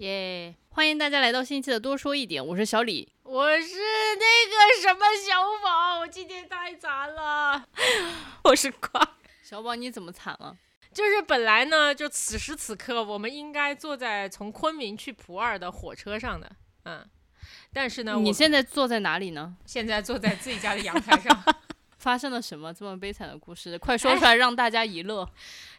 耶！欢迎大家来到新一期的多说一点，我是小李。我是那个什么小宝，我今天太惨了。我是瓜，小宝你怎么惨了？就是本来呢，就此时此刻，我们应该坐在从昆明去普洱的火车上的，嗯，但是呢，你现在坐在哪里呢？现在坐在自己家的阳台上。发生了什么这么悲惨的故事？快说出来，让大家一乐。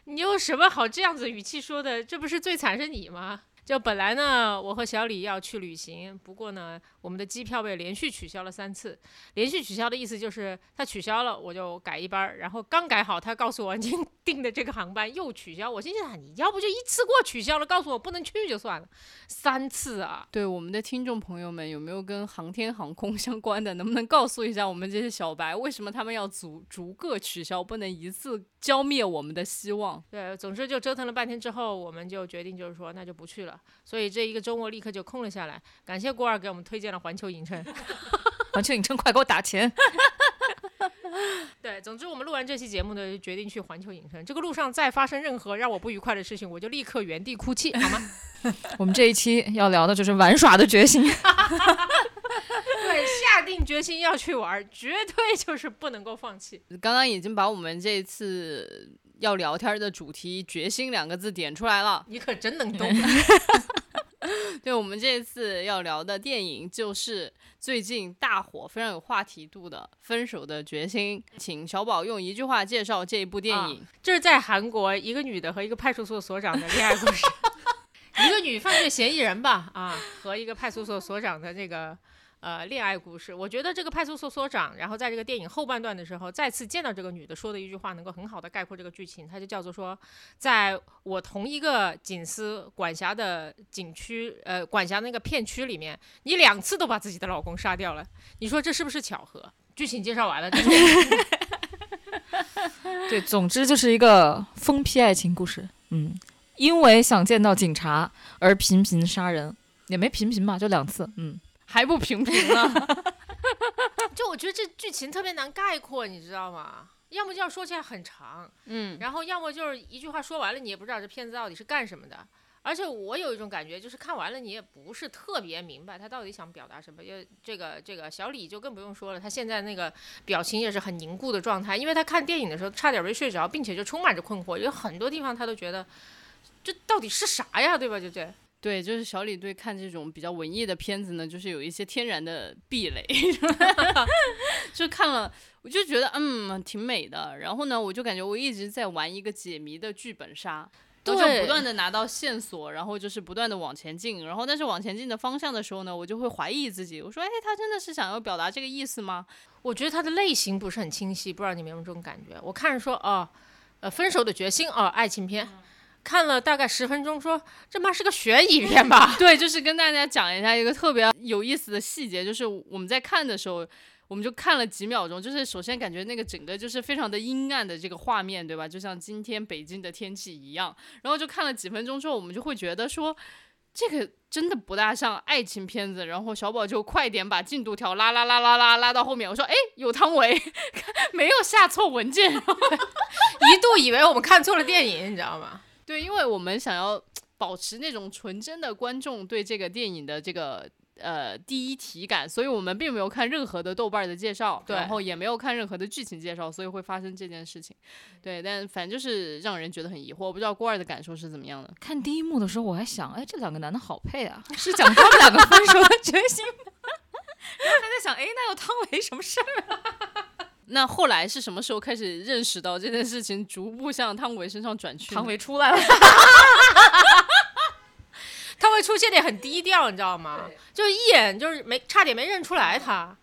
你有什么好这样子语气说的？这不是最惨是你吗？就本来呢，我和小李要去旅行，不过呢，我们的机票被连续取消了三次。连续取消的意思就是他取消了，我就改一班儿，然后刚改好，他告诉我您 订的这个航班又取消。我心想，你要不就一次过取消了，告诉我不能去就算了，三次啊！对我们的听众朋友们，有没有跟航天航空 相关的？能不能告诉一下我们这些小白，为什么他们要逐逐个取消，不能一次浇灭我们的希望？对，总之就折腾了半天之后，我们就决定就是说，那就不去了。所以这一个周末立刻就空了下来。感谢郭二给我们推荐了环球影城。环球影城快给我打钱！对，总之我们录完这期节目呢，就决定去环球影城。这个路上再发生任何让我不愉快的事情，我就立刻原地哭泣，好吗？我们这一期要聊的就是玩耍的决心。对，下定决心要去玩，绝对就是不能够放弃。刚刚已经把我们这一次要聊天的主题“决心”两个字点出来了。你可真能动。对，我们这一次要聊的电影就是最近大火、非常有话题度的《分手的决心》。请小宝用一句话介绍这一部电影。这是在韩国一个女的和一个派出所所长的恋爱故事，一个女犯罪嫌疑人吧，啊，和一个派出所所长的这个呃恋爱故事。我觉得这个派出所所长，然后在这个电影后半段的时候，再次见到这个女的说的一句话，能够很好的概括这个剧情。它就叫做说，在我同一个警司管辖的景区，呃，管辖那个片区里面，你两次都把自己的老公杀掉了，你说这是不是巧合？剧情介绍完了，对，总之就是一个疯批爱情故事。嗯，因为想见到警察而频频杀人，也没频频吧，就两次。嗯，还不平平呢？就我觉得这剧情特别难概括，你知道吗？要么就要说起来很长，嗯，然后要么就是一句话说完了，你也不知道这片子到底是干什么的。而且我有一种感觉，就是看完了你也不是特别明白他到底想表达什么。因为这个这个小李就更不用说了，他现在那个表情也是很凝固的状态，因为他看电影的时候差点没睡着，并且就充满着困惑，有很多地方他都觉得这到底是啥呀，对吧？就这。对，就是小李对看这种比较文艺的片子呢，就是有一些天然的壁垒，就看了我就觉得嗯挺美的，然后呢，我就感觉我一直在玩一个解谜的剧本杀。然后就不断的拿到线索，然后就是不断的往前进，然后但是往前进的方向的时候呢，我就会怀疑自己，我说，哎，他真的是想要表达这个意思吗？我觉得他的类型不是很清晰，不知道你们有没有这种感觉？我看着说，哦，呃，分手的决心，哦，爱情片，看了大概十分钟，说这妈是个悬疑片 吧？对，就是跟大家讲一下一个特别有意思的细节，就是我们在看的时候。我们就看了几秒钟，就是首先感觉那个整个就是非常的阴暗的这个画面，对吧？就像今天北京的天气一样。然后就看了几分钟之后，我们就会觉得说，这个真的不大像爱情片子。然后小宝就快点把进度条拉拉拉拉拉拉到后面。我说，哎，有汤唯，没有下错文件，一度以为我们看错了电影，你知道吗？对，因为我们想要保持那种纯真的观众对这个电影的这个。呃，第一体感，所以我们并没有看任何的豆瓣的介绍，然后也没有看任何的剧情介绍，所以会发生这件事情。对，但反正就是让人觉得很疑惑，我不知道郭二的感受是怎么样的。看第一幕的时候，我还想，哎，这两个男的好配啊，是讲他们两个分手的决心吗？然后还在想，哎，那有汤唯什么事儿啊？那后来是什么时候开始认识到这件事情逐步向汤唯身上转去？汤唯出来了。他会出现的很低调，你知道吗？就一眼就是没差点没认出来他，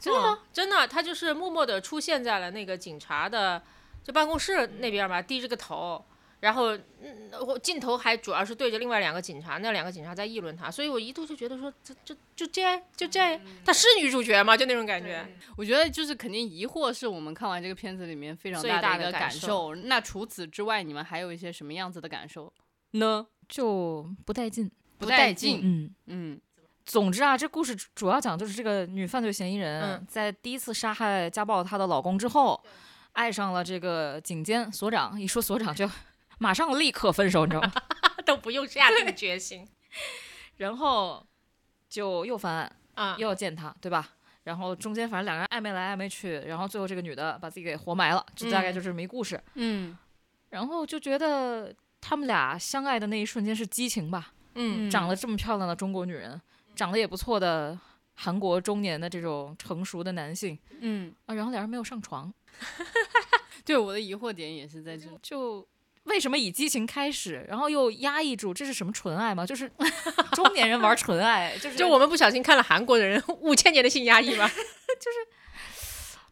真的吗？真的，他就是默默的出现在了那个警察的就办公室那边吧，低着个头，然后嗯，镜头还主要是对着另外两个警察，那两个警察在议论他，所以我一度就觉得说，这这就这就这，她是女主角吗？就那种感觉。我觉得就是肯定疑惑是我们看完这个片子里面非常大的一个感受。那除此之外，你们还有一些什么样子的感受呢？就不带劲，不带劲。嗯嗯。总之啊，这故事主要讲就是这个女犯罪嫌疑人在第一次杀害、家暴她的老公之后，爱上了这个警监所长。一说所长就马上立刻分手，你知道吗？都不用下定决心。然后就又翻案，啊，又要见他，对吧？然后中间反正两个人暧昧来暧昧去，然后最后这个女的把自己给活埋了，就大概就这么一故事。嗯然后就觉得他们俩相爱的那一瞬间是激情吧，嗯长得这么漂亮的中国女人，长得也不错的韩国中年的这种成熟的男性嗯，啊，然后两人没有上床，对，我的疑惑点也是在这里。就为什么以激情开始，然后又压抑住，这是什么纯爱吗？就是中年人玩纯爱，就是就我们不小心看了韩国的人五千年的性压抑吧。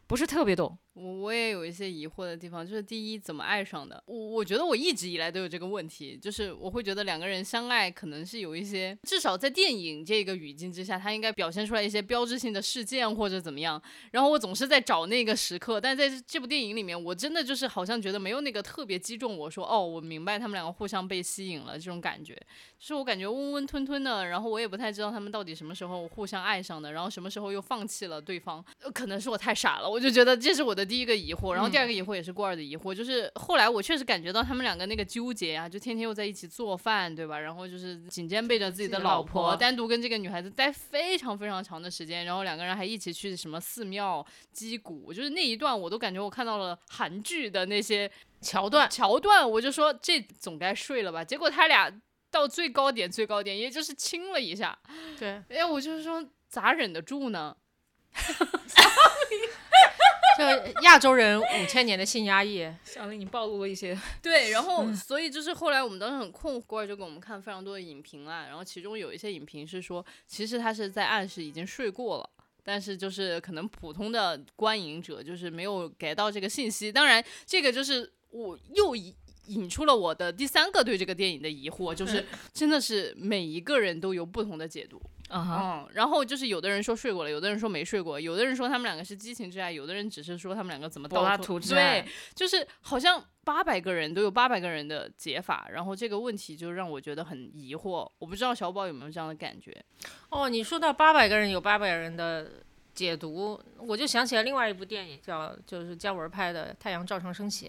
不是特别懂。我我也有一些疑惑的地方，就是第一，怎么爱上的？我我觉得我一直以来都有这个问题，就是我会觉得两个人相爱可能是有一些，至少在电影这个语境之下，它应该表现出来一些标志性的事件或者怎么样。然后我总是在找那个时刻，但在这部电影里面，我真的就是好像觉得没有那个特别击中我说，哦，我明白他们两个互相被吸引了这种感觉。就是我感觉温温吞吞的，然后我也不太知道他们到底什么时候互相爱上的，然后什么时候又放弃了对方。呃可能是我太傻了，我就觉得这是我的第一个疑惑。然后第二个疑惑也是过儿的疑惑，就是后来我确实感觉到他们两个那个纠结啊，就天天又在一起做饭，对吧？然后就是紧肩背着自己的老婆单独跟这个女孩子待非常非常长的时间，然后两个人还一起去什么寺庙击鼓，就是那一段我都感觉我看到了韩剧的那些桥段，桥段，我就说这总该睡了吧。结果他俩到最高点最高点，也就是亲了一下，对，哎，我就是说咋忍得住呢？这亚洲人五千年的性压抑，小林，你暴露了一些，对，然后所以就是后来我们当时很困惑，就给我们看非常多的影评啦，然后其中有一些影评是说，其实他是在暗示已经睡过了。但是就是可能普通的观影者就是没有给到这个信息，当然这个就是我又引引出了我的第三个对这个电影的疑惑，就是真的是每一个人都有不同的解读，嗯，然后就是有的人说睡过了，有的人说没睡过，有的人说他们两个是激情之爱，有的人只是说他们两个怎么柏拉图之爱对，就是好像八百个人都有八百个人的解法，然后这个问题就让我觉得很疑惑，我不知道小宝有没有这样的感觉？哦，你说到八百个人有八百人的解读，我就想起来另外一部电影叫就是姜文拍的《太阳照常升起》。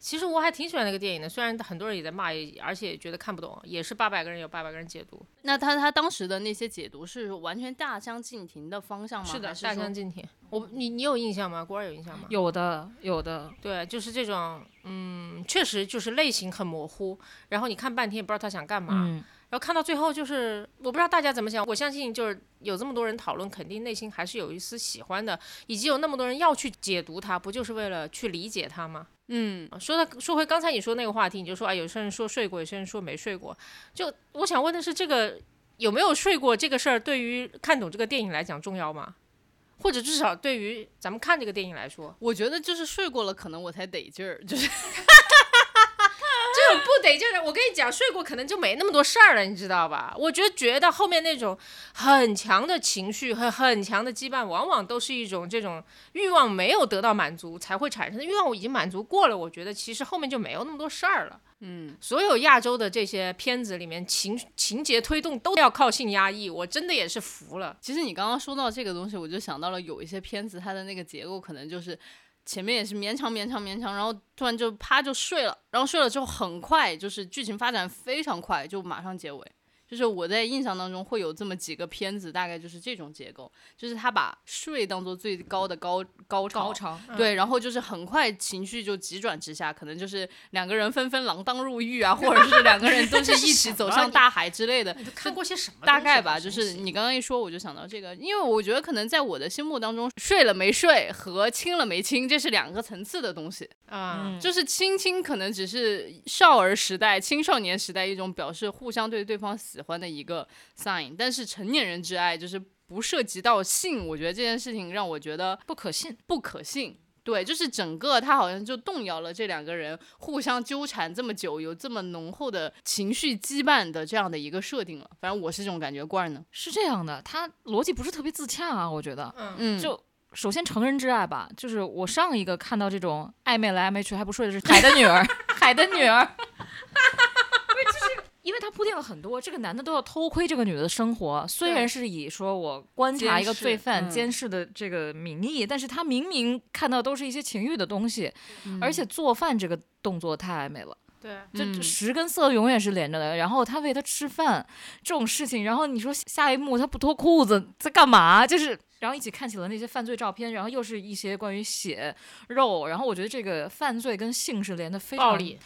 其实我还挺喜欢那个电影的，虽然很多人也在骂，也而且也觉得看不懂，也是八百个人有八百个人解读，那他他当时的那些解读是完全大相径庭的方向吗？是的，是说相径庭。我你你有印象吗？郭儿有印象吗？有的，有的，对，就是这种，嗯，确实就是类型很模糊，然后你看半天也不知道他想干嘛，嗯，然后看到最后就是我不知道大家怎么想，我相信就是有这么多人讨论，肯定内心还是有一丝喜欢的，以及有那么多人要去解读它，不就是为了去理解它吗？嗯，啊说到说回刚才你说那个话题，你就说啊，有些人说睡过，有些人说没睡过，就我想问的是，这个有没有睡过这个事儿，对于看懂这个电影来讲重要吗？或者至少对于咱们看这个电影来说，我觉得就是睡过了，可能我才得劲儿，就是这 种不得劲儿的，我跟你讲，睡过可能就没那么多事儿了，你知道吧？我觉得觉得后面那种很强的情绪和很强的羁绊，往往都是一种这种欲望没有得到满足才会产生的。欲望我已经满足过了，我觉得其实后面就没有那么多事儿了。嗯，所有亚洲的这些片子里面情情节推动都要靠性压抑，我真的也是服了。其实你刚刚说到这个东西，我就想到了有一些片子，它的那个结构可能就是前面也是勉强勉强勉强，然后突然就啪就睡了，然后睡了之后很快就是剧情发展非常快，就马上结尾。就是我在印象当中会有这么几个片子，大概就是这种结构，就是他把睡当做最高的高高潮，高潮，对，然后就是很快情绪就急转直下，可能就是两个人纷纷锒铛入狱啊，或者是两个人都是一起走向大海之类的，看过些什么？大概吧，就是你刚刚一说，我就想到这个，因为我觉得可能在我的心目当中，睡了没睡和亲了没亲，这是两个层次的东西。啊，嗯就是亲亲可能只是少儿时代、青少年时代一种表示互相对对方喜欢的一个 sign，但是成年人之爱就是不涉及到性，我觉得这件事情让我觉得不可信。不可信。对，就是整个他好像就动摇了这两个人互相纠缠这么久，有这么浓厚的情绪羁绊的这样的一个设定了。反正我是这种感觉，罐儿呢？是这样的，他逻辑不是特别自洽啊，我觉得。嗯，就首先成人之爱吧，就是我上一个看到这种暧昧来暧昧去还不睡的是《海的女儿》，《海的女儿》。因为他铺垫了很多，这个男的都要偷窥这个女的的生活，虽然是以说我观察一个罪犯、嗯监视的这个名义，但是他明明看到都是一些情欲的东西，嗯而且做饭这个动作太暧昧了。对，就嗯食跟色永远是连着的。然后他喂他吃饭这种事情，然后你说下一幕他不脱裤子在干嘛？就是然后一起看起了那些犯罪照片，然后又是一些关于血肉，然后我觉得这个犯罪跟性是连的非常暴力，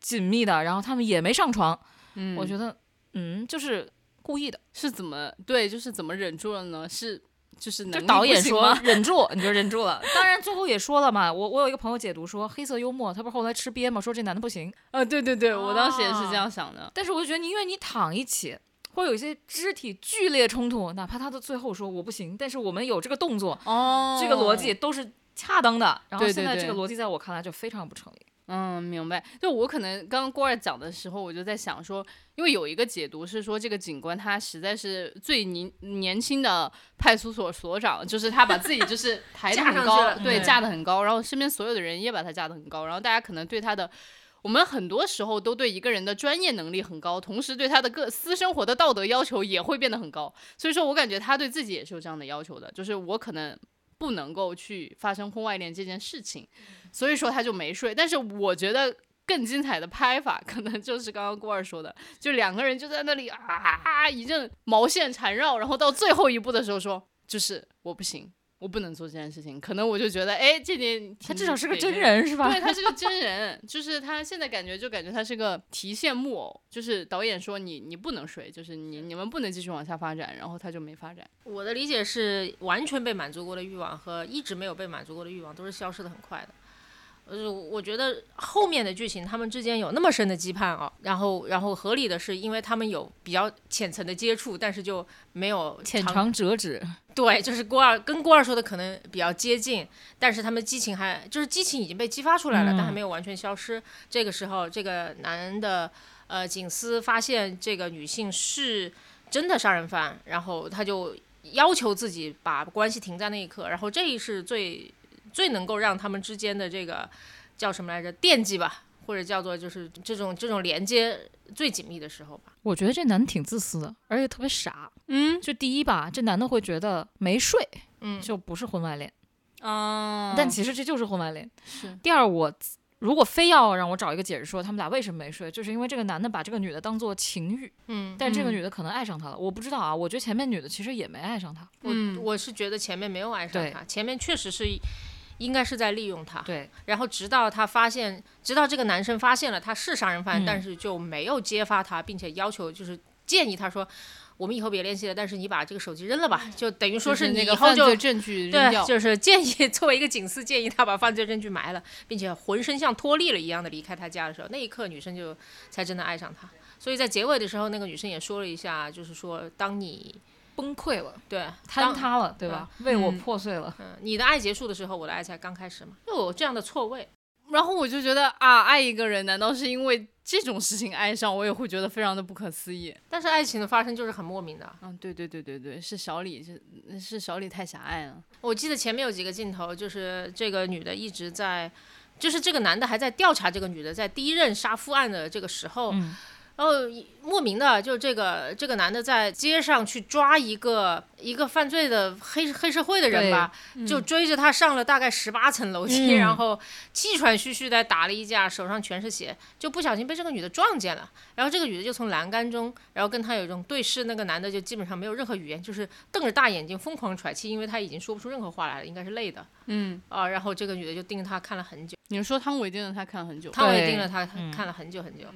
紧密的。然后他们也没上床，嗯，我觉得嗯就是故意的。是怎么对，就是怎么忍住了呢？是就是导演说 忍住，你就忍住了。当然最后也说了嘛，我我有一个朋友解读说黑色幽默，他不是后来吃瘪嘛？说这男的不行，啊，对对对，我当时也是哦这样想的。但是我就觉得，因为你躺一起，会有一些肢体剧烈冲突，哪怕他的最后说我不行，但是我们有这个动作，哦这个逻辑都是恰当的。然后现在这个逻辑在我看来就非常不成立。嗯，明白。就我可能刚刚郭二讲的时候，我就在想说，因为有一个解读是说，这个警官他实在是最年年轻的派出所所长，就是他把自己就是 抬得很高对架得很高，然后身边所有的人也把他架得很高，然后大家可能对他的。我们很多时候都对一个人的专业能力很高，同时对他的个私生活的道德要求也会变得很高。所以说我感觉他对自己也是有这样的要求的，就是我可能不能够去发生婚外恋这件事情，所以说他就没睡。但是我觉得更精彩的拍法，可能就是刚刚郭二说的，就两个人就在那里啊一阵毛线缠绕，然后到最后一步的时候说，就是我不行，我不能做这件事情。可能我就觉得，哎，这点他至少是个真。人是吧？对他是个 真人，就是他现在感觉就感觉他是个提线木偶，就是导演说你你不能睡，就是你你们不能继续往下发展，然后他就没发展。我的理解是，完全被满足过的欲望和一直没有被满足过的欲望都是消失的很快的。呃，我觉得后面的剧情他们之间有那么深的羁绊啊，然后然后合理的是，因为他们有比较浅层的接触，但是就没有浅尝辄止，对，就是郭二跟郭二说的可能比较接近，但是他们激情还就是激情已经被激发出来了，但还嗯没有完全消失。这个时候，这个男的呃警司发现这个女性是真的杀人犯，然后他就要求自己把关系停在那一刻，然后这是最最能够让他们之间的这个叫什么来着惦记吧，或者叫做就是这种这种连接最紧密的时候吧。我觉得这男的挺自私的，而且特别傻。嗯就第一吧，这男的会觉得没睡嗯，就不是婚外恋，啊，但其实这就是婚外恋。是第二，我如果非要让我找一个解释说他们俩为什么没睡，就是因为这个男的把这个女的当做情欲，嗯，但这个嗯女的可能爱上他了，我不知道啊。我觉得前面女的其实也没爱上他。我、嗯我是觉得前面没有爱上他，前面确实是应该是在利用他，对，然后直到他发现，直到这个男生发现了他是杀人犯，嗯但是就没有揭发他，并且要求就是建议他说，我们以后别联系了，但是你把这个手机扔了吧，就等于说是你那个犯以后就罪证据扔对，掉，就是建议 作为一个警司，建议他把犯罪证据埋了，并且浑身像脱力了一样的离开他家的时候，那一刻女生就才真的爱上他。所以在结尾的时候，那个女生也说了一下，就是说，当你崩溃了，对坍塌了，对吧？为我嗯破碎了。嗯，你的爱结束的时候，我的爱才刚开始嘛，就有这样的错位。然后我就觉得啊，爱一个人难道是因为这种事情爱上，我也会觉得非常的不可思议。但是爱情的发生就是很莫名的。嗯，对对对对对，是小李，是是小李太狭隘了。我记得前面有几个镜头，就是这个女的一直在，就是这个男的还在调查这个女的在第一任杀夫案的这个时候，嗯然后莫名的就这个这个男的在街上去抓一个一个犯罪的黑黑社会的人吧，就追着他上了大概十八层楼梯，嗯然后气喘吁吁的打了一架，手上全是血，就不小心被这个女的撞见了。然后这个女的就从栏杆中，然后跟他有一种对视，那个男的就基本上没有任何语言，就是瞪着大眼睛疯狂喘气，因为他已经说不出任何话来了，应该是累的嗯，啊。然后这个女的就盯着他看了很久。你说汤唯盯着他看了很久，汤唯盯着他嗯看了很久很久，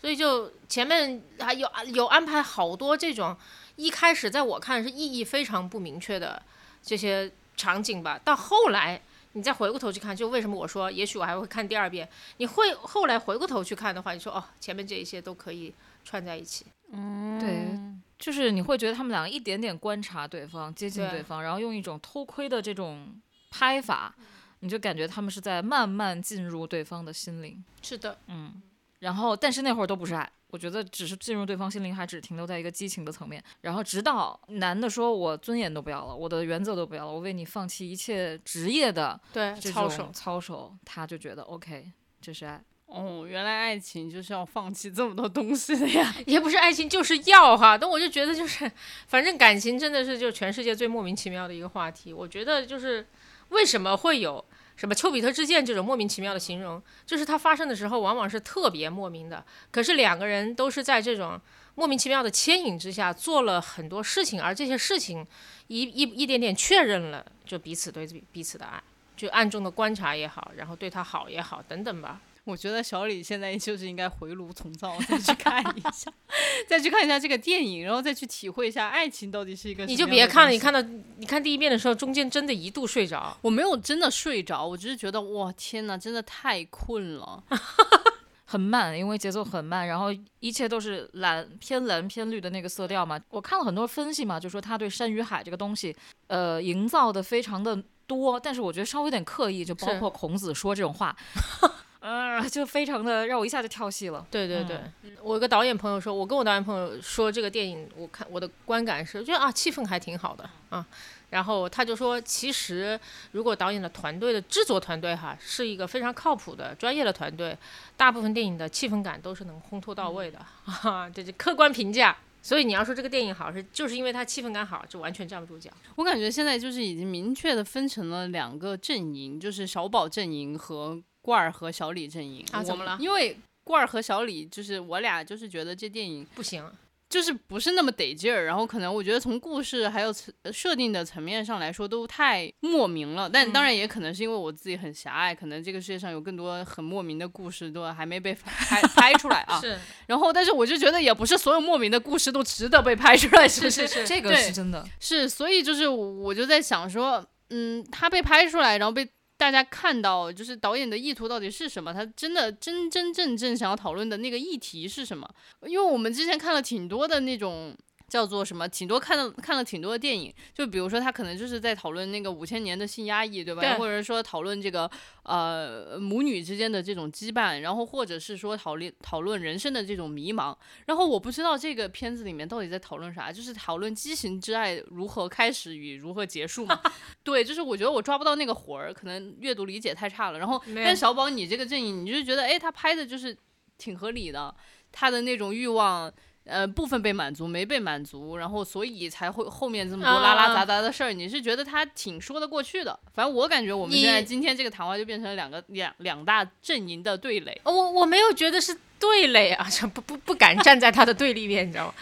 所以就前面还有有安排好多这种一开始在我看是意义非常不明确的这些场景吧，到后来你再回过头去看，就为什么我说也许我还会看第二遍，你会后来回过头去看的话，你说哦前面这一些都可以串在一起，嗯，对，就是你会觉得他们两个一点点观察对方，接近对对方，然后用一种偷窥的这种拍法，你就感觉他们是在慢慢进入对方的心灵。是的，嗯，然后但是那会儿都不是爱，我觉得只是进入对方心灵，还只停留在一个激情的层面。然后直到男的说：“我尊严都不要了，我的原则都不要了，我为你放弃一切职业的对操守，操守。”他就觉得 OK，这是爱。哦，原来爱情就是要放弃这么多东西的呀。也不是爱情就是要哈，但我就觉得就是，反正感情真的是就全世界最莫名其妙的一个话题。我觉得就是为什么会有什么丘比特之箭这种莫名其妙的形容，就是它发生的时候往往是特别莫名的。可是两个人都是在这种莫名其妙的牵引之下做了很多事情，而这些事情一一一点点确认了就彼此对彼此的爱，就暗中的观察也好，然后对他好也好，等等吧。我觉得小李现在就是应该回炉重造，再去看一下，再去看一下这个电影，然后再去体会一下爱情到底是一个。你就别看了，你看到你看第一遍的时候，中间真的一度睡着。我没有真的睡着，我只是觉得哇天哪，真的太困了，很慢，因为节奏很慢，然后一切都是蓝偏蓝偏绿的那个色调嘛。我看了很多分析嘛，就说他对山与海这个东西，呃，营造的非常的多，但是我觉得稍微有点刻意，就包括孔子说这种话。呃，就非常的让我一下就跳戏了。对对对，我有个导演朋友说，我跟我导演朋友说这个电影，我看我的观感是觉得啊，气氛还挺好的啊。然后他就说，其实如果导演的团队的制作团队哈是一个非常靠谱的专业的团队，大部分电影的气氛感都是能烘托到位的 啊。这是客观评价。所以你要说这个电影好，是就是因为它气氛感好，就完全站不住脚。我感觉现在就是已经明确的分成了两个阵营，就是小宝阵营和。罐儿和小李阵营啊？怎么了？因为罐儿和小李就是我俩，就是觉得这电影不行，就是不是那么得劲儿。然后可能我觉得从故事还有设定的层面上来说都太莫名了。但当然也可能是因为我自己很狭隘，可能这个世界上有更多很莫名的故事都还没被拍拍出来啊。是。然后，但是我就觉得也不是所有莫名的故事都值得被拍出来，是不是？是这个是真的。是，所以就是我就在想说，嗯，他被拍出来，然后被。大家看到，就是导演的意图到底是什么？他真的真真正正想要讨论的那个议题是什么？因为我们之前看了挺多的那种。叫做什么？挺多看了看了挺多的电影，就比如说他可能就是在讨论那个五千年的性压抑，对吧？或者说讨论这个呃母女之间的这种羁绊，然后或者是说讨论讨论人生的这种迷茫。然后我不知道这个片子里面到底在讨论啥，就是讨论畸形之爱如何开始与如何结束嘛？对，就是我觉得我抓不到那个活儿，可能阅读理解太差了。然后但小宝你这个阵营，你就觉得哎，他拍的就是挺合理的，他的那种欲望。呃，部分被满足，没被满足，然后所以才会后面这么多拉拉杂杂的事儿。你是觉得他挺说得过去的？反正我感觉我们现在今天这个谈话就变成了两个两两大阵营的对垒。我我没有觉得是对垒啊，不不不敢站在他的对立面，你知道吗？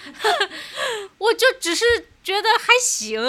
我就只是觉得还行，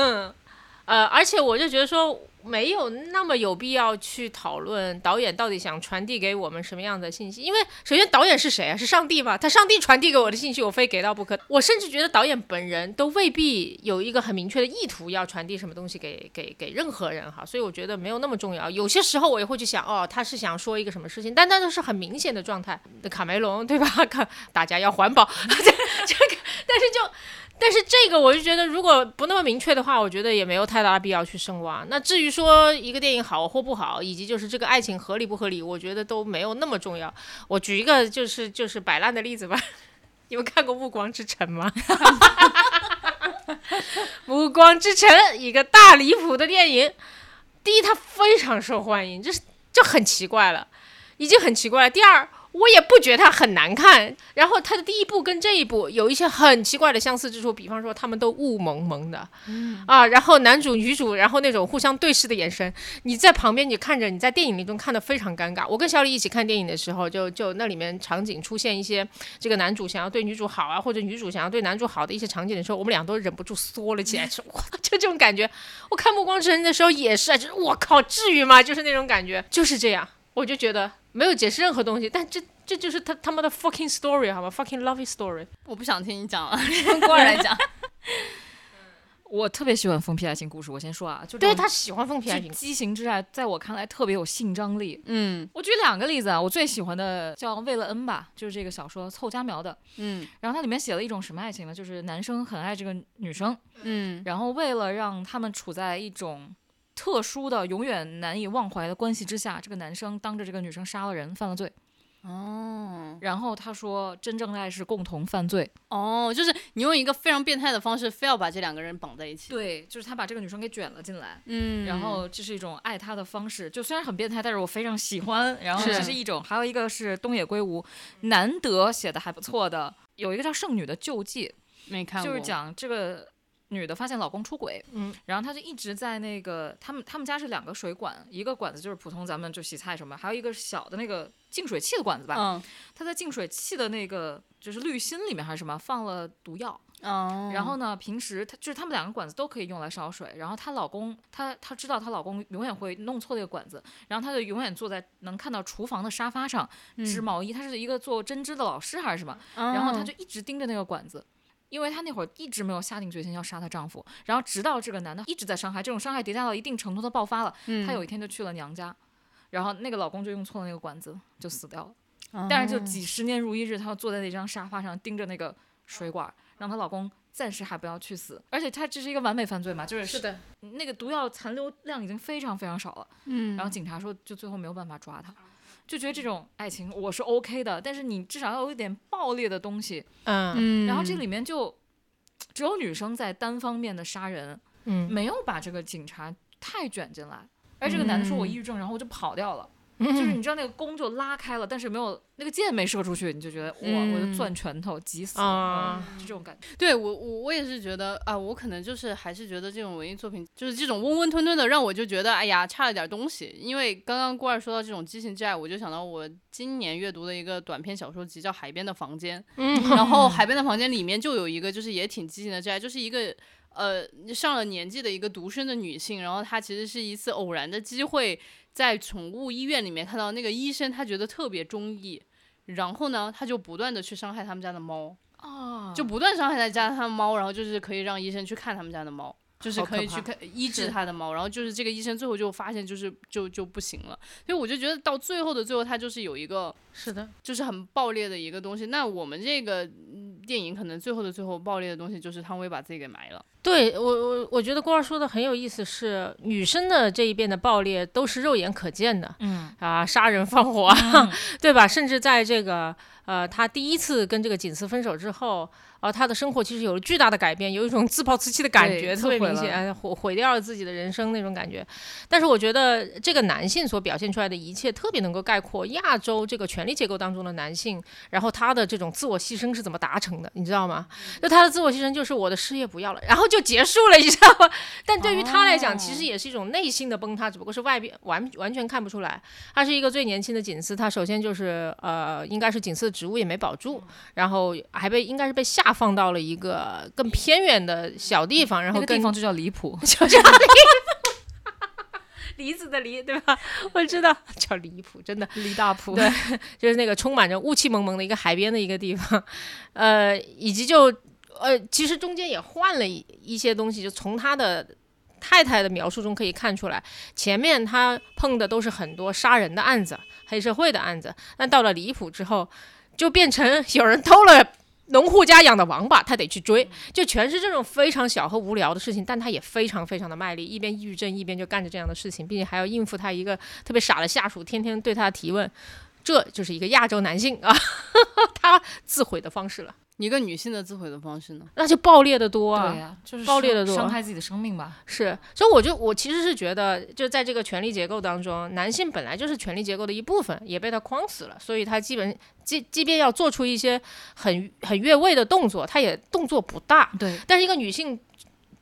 呃，而且我就觉得说。没有那么有必要去讨论导演到底想传递给我们什么样的信息，因为首先导演是谁啊？是上帝吗？他上帝传递给我的信息，我非给到不可。我甚至觉得导演本人都未必有一个很明确的意图要传递什么东西给给给任何人哈，所以我觉得没有那么重要。有些时候我也会去想，哦，他是想说一个什么事情，但那都是很明显的状态。卡梅隆对吧？看 大家要环保，这个，但是就。但是这个我就觉得，如果不那么明确的话，我觉得也没有太大的必要去深挖。那至于说一个电影好或不好，以及就是这个爱情合理不合理，我觉得都没有那么重要。我举一个就是就是摆烂的例子吧，你们看过《暮光之城》吗？《暮光之城》一个大离谱的电影，第一它非常受欢迎，就是就很奇怪了，已经很奇怪了。第二。我也不觉得它很难看，然后它的第一部跟这一部有一些很奇怪的相似之处，比方说他们都雾蒙蒙的，啊，然后男主女主，然后那种互相对视的眼神，你在旁边你看着，你在电影里中看的非常尴尬。我跟小李一起看电影的时候，就就那里面场景出现一些这个男主想要对女主好啊，或者女主想要对男主好的一些场景的时候，我们俩都忍不住缩了起来，说哇，就这种感觉。我看《暮光之城》的时候也是啊，就是我靠，至于吗？就是那种感觉，就是这样，我就觉得。没有解释任何东西，但这这就是他他妈的 fucking story 好吗？fucking lovely story。我不想听你讲了，过来讲。我特别喜欢疯批爱情故事，我先说啊，就对他喜欢疯批爱情，畸形之爱，在我看来特别有性张力。嗯，我举两个例子啊，我最喜欢的叫《为了恩》吧，就是这个小说凑佳苗的。嗯，然后它里面写了一种什么爱情呢？就是男生很爱这个女生，嗯，然后为了让他们处在一种。特殊的、永远难以忘怀的关系之下，这个男生当着这个女生杀了人，犯了罪。哦，然后他说，真正的爱是共同犯罪。哦，就是你用一个非常变态的方式，非要把这两个人绑在一起。对，就是他把这个女生给卷了进来。嗯，然后这是一种爱他的方式，就虽然很变态，但是我非常喜欢。然后这是一种，还有一个是东野圭吾难得写的还不错的，有一个叫《剩女的救济》，没看过，就是讲这个。女的发现老公出轨，嗯，然后她就一直在那个他们他们家是两个水管，一个管子就是普通咱们就洗菜什么，还有一个小的那个净水器的管子吧。嗯她在净水器的那个就是滤芯里面还是什么放了毒药，哦，然后呢，平时她就是他们两个管子都可以用来烧水，然后她老公她她知道她老公永远会弄错那个管子，然后她就永远坐在能看到厨房的沙发上织毛衣，她是一个做针织的老师还是什么，然后她就一直盯着那个管子。因为她那会儿一直没有下定决心要杀她丈夫，然后直到这个男的一直在伤害，这种伤害叠加到一定程度，她爆发了。她有一天就去了娘家，然后那个老公就用错了那个管子，就死掉了。嗯但是就几十年如一日，她坐在那张沙发上盯着那个水管，让她老公暂时还不要去死。而且她这是一个完美犯罪嘛，就是是的，那个毒药残留量已经非常非常少了。嗯，然后警察说，就最后没有办法抓他，就觉得这种爱情我是 OK 的，但是你至少要有一点暴力的东西。嗯嗯，然后这里面就只有女生在单方面的杀人，嗯，没有把这个警察太卷进来。而这个男的说我抑郁症，然后我就跑掉了。嗯就是你知道那个弓就拉开了，但是没有那个箭没射出去，你就觉得哇，嗯我就攥拳头急死了，就这种感觉。对我我我也是觉得啊，我可能就是还是觉得这种文艺作品就是这种温温吞吞的，让我就觉得哎呀差了点东西。因为刚刚郭二说到这种激情之爱，我就想到我今年阅读的一个短篇小说集叫《海边的房间》，嗯，然后《海边的房间》里面就有一个就是也挺激情的之爱，就是一个。呃，上了年纪的一个独身的女性，然后她其实是一次偶然的机会，在宠物医院里面看到那个医生，她觉得特别中意，然后呢，她就不断的去伤害他们家的猫，啊就不断伤害他家他的猫，然后就是可以让医生去看他们家的猫，就是可以去看医治是他的猫，然后就是这个医生最后就发现就是就就不行了，所以我就觉得到最后的最后，他就是有一个是的，就是很爆裂的一个东西。那我们这个嗯电影可能最后的最后爆裂的东西就是汤唯把自己给埋了。对我我我觉得郭二说的很有意思是，女生的这一边的暴裂都是肉眼可见的，嗯，啊，杀人放火啊，对吧？甚至在这个呃，他第一次跟这个锦司分手之后，呃，他的生活其实有了巨大的改变，有一种自暴自弃的感觉，特别明显，哎毁毁掉了自己的人生那种感觉。但是我觉得这个男性所表现出来的一切，特别能够概括亚洲这个权力结构当中的男性，然后他的这种自我牺牲是怎么达成的，你知道吗？就他的自我牺牲就是我的事业不要了，然后就结束了，你知道吗？但对于他来讲，其实也是一种内心的崩塌，只不过是外边完完全看不出来。他是一个最年轻的警司，他首先就是呃，应该是警司的职务也没保住，然后还被应该是被下放到了一个更偏远的小地方，然后跟那个地方就叫离谱。就叫离离 子的离，对吧？我知道叫离谱，真的。离大谱，对就是那个充满着雾气蒙蒙的一个海边的一个地方，呃，以及就呃，其实中间也换了一一些东西，就从他的太太的描述中可以看出来，前面他碰的都是很多杀人的案子、黑社会的案子，但到了离谱之后，就变成有人偷了。农户家养的王八，他得去追，就全是这种非常小和无聊的事情，但他也非常非常的卖力，一边抑郁症一边就干着这样的事情，并且还要应付他一个特别傻的下属，天天对他提问，这就是一个亚洲男性啊，他自毁的方式了，一个女性的自毁的方式呢？那就爆裂的多啊。对呀，就是伤爆裂的多伤害自己的生命吧。是，所以我就我其实是觉得，就在这个权力结构当中，男性本来就是权力结构的一部分，也被他框死了，所以他基本即即便要做出一些很很越位的动作，他也动作不大。对，但是一个女性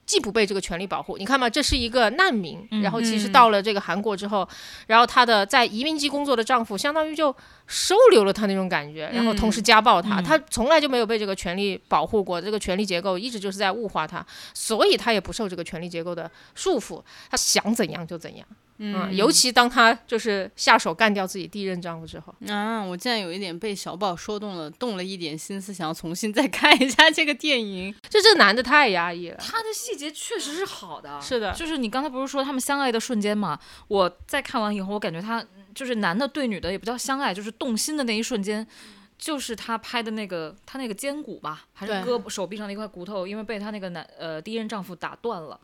既不被这个权利保护，你看嘛，这是一个难民，嗯然后其实嗯到了这个韩国之后，然后她的在移民局工作的丈夫，相当于就收留了她那种感觉，然后同时家暴她，嗯。她从来就没有被这个权利保护过，这个权力结构一直就是在物化她，所以她也不受这个权力结构的束缚，她想怎样就怎样。嗯，尤其当他就是下手干掉自己第一任丈夫之后，啊，我竟然有一点被小宝说动了，动了一点心思，想要重新再看一下这个电影。就这个男的太压抑了。他的细节确实是好的，是的就是你刚才不是说他们相爱的瞬间嘛？我在看完以后，我感觉他就是男的对女的也不叫相爱，就是动心的那一瞬间，就是他拍的那个他那个肩骨吧，还是胳膊手臂上的一块骨头，因为被他那个男呃第一任丈夫打断了。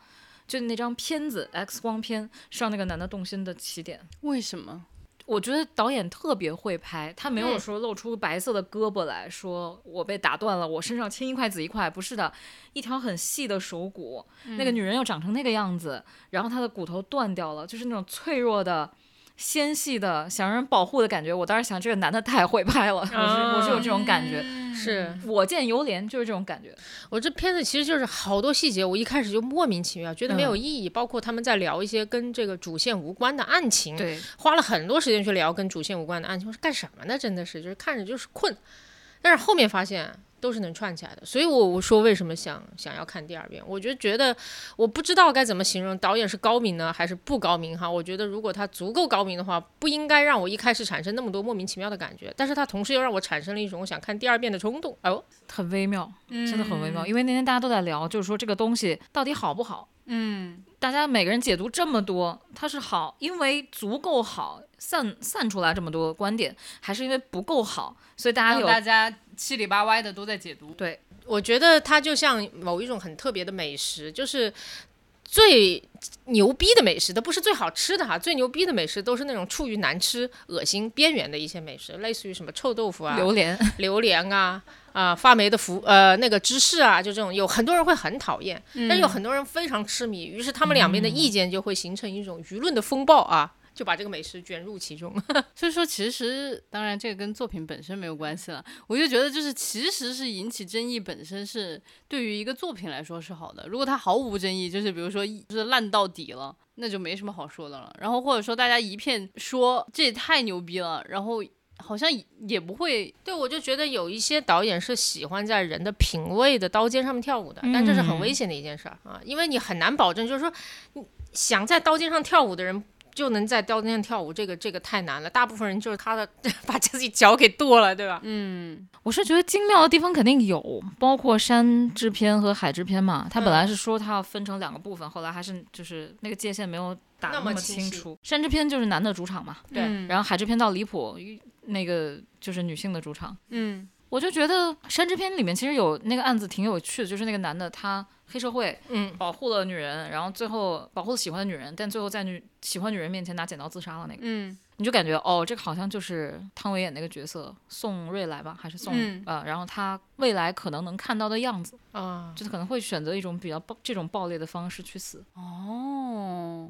就那张片子 X 光片是让那个男的动心的起点。为什么？我觉得导演特别会拍，他没有嗯说露出白色的胳膊来说我被打断了，我身上青一块紫一块，不是的，一条很细的手骨，那个女人又长成那个样子，然后她的骨头断掉了，就是那种脆弱的。纤细的想让人保护的感觉，我当时想这个男的太会拍了，我是我是有这种感觉，是我见犹怜，就是这种感觉。我这片子其实就是好多细节，我一开始就莫名其妙，觉得没有嗯意义。包括他们在聊一些跟这个主线无关的案情，对，花了很多时间去聊跟主线无关的案情，我说干什么呢？真的是，就是看着就是困。但是后面发现都是能串起来的，所以我我说为什么想想要看第二遍，我就觉得我不知道该怎么形容导演是高明呢还是不高明哈。我觉得如果他足够高明的话，不应该让我一开始产生那么多莫名其妙的感觉，但是他同时又让我产生了一种我想看第二遍的冲动。哎呦，很微妙，真的很微妙。嗯因为那天大家都在聊，就是说这个东西到底好不好？嗯，大家每个人解读这么多，它是好，因为足够好，散散出来这么多观点，还是因为不够好，所以大家让有大家七里八歪的都在解读。对我觉得它就像某一种很特别的美食，就是最牛逼的美食，都不是最好吃的哈，最牛逼的美食都是那种处于难吃、恶心边缘的一些美食，类似于什么臭豆腐啊、榴莲，榴莲啊。啊，发霉的福呃那个芝士啊，就这种有很多人会很讨厌，但是有很多人非常痴迷，于是他们两边的意见就会形成一种舆论的风暴啊，就把这个美食卷入其中。所以说，其实当然这个跟作品本身没有关系了。我就觉得，就是其实是引起争议本身是对于一个作品来说是好的。如果它毫无争议，就是比如说就是烂到底了，那就没什么好说的了。然后或者说大家一片说这也太牛逼了，然后好像也不会对，我就觉得有一些导演是喜欢在人的品味的刀尖上面跳舞的，但这是很危险的一件事儿啊，因为你很难保证，就是说，你想在刀尖上跳舞的人就能在刀尖上跳舞，这个这个太难了。大部分人就是他的 把自己脚给剁了，对吧？嗯我是觉得精妙的地方肯定有，包括山之篇和海之篇嘛。他本来是说他要分成两个部分，后来还是就是那个界限没有打那那么么清楚。山之篇就是男的主场嘛，对嗯然后海之篇到离谱，那个就是女性的主场。嗯我就觉得《山之篇》里面其实有那个案子挺有趣的，就是那个男的他黑社会嗯，保护了女人，然后最后保护了喜欢的女人，但最后在女喜欢女人面前拿剪刀自杀了那个，嗯。你就感觉哦，这个好像就是汤唯演那个角色宋瑞来吧，还是宋嗯。呃，然后他未来可能能看到的样子，啊，就是可能会选择一种比较暴这种暴烈的方式去死。哦，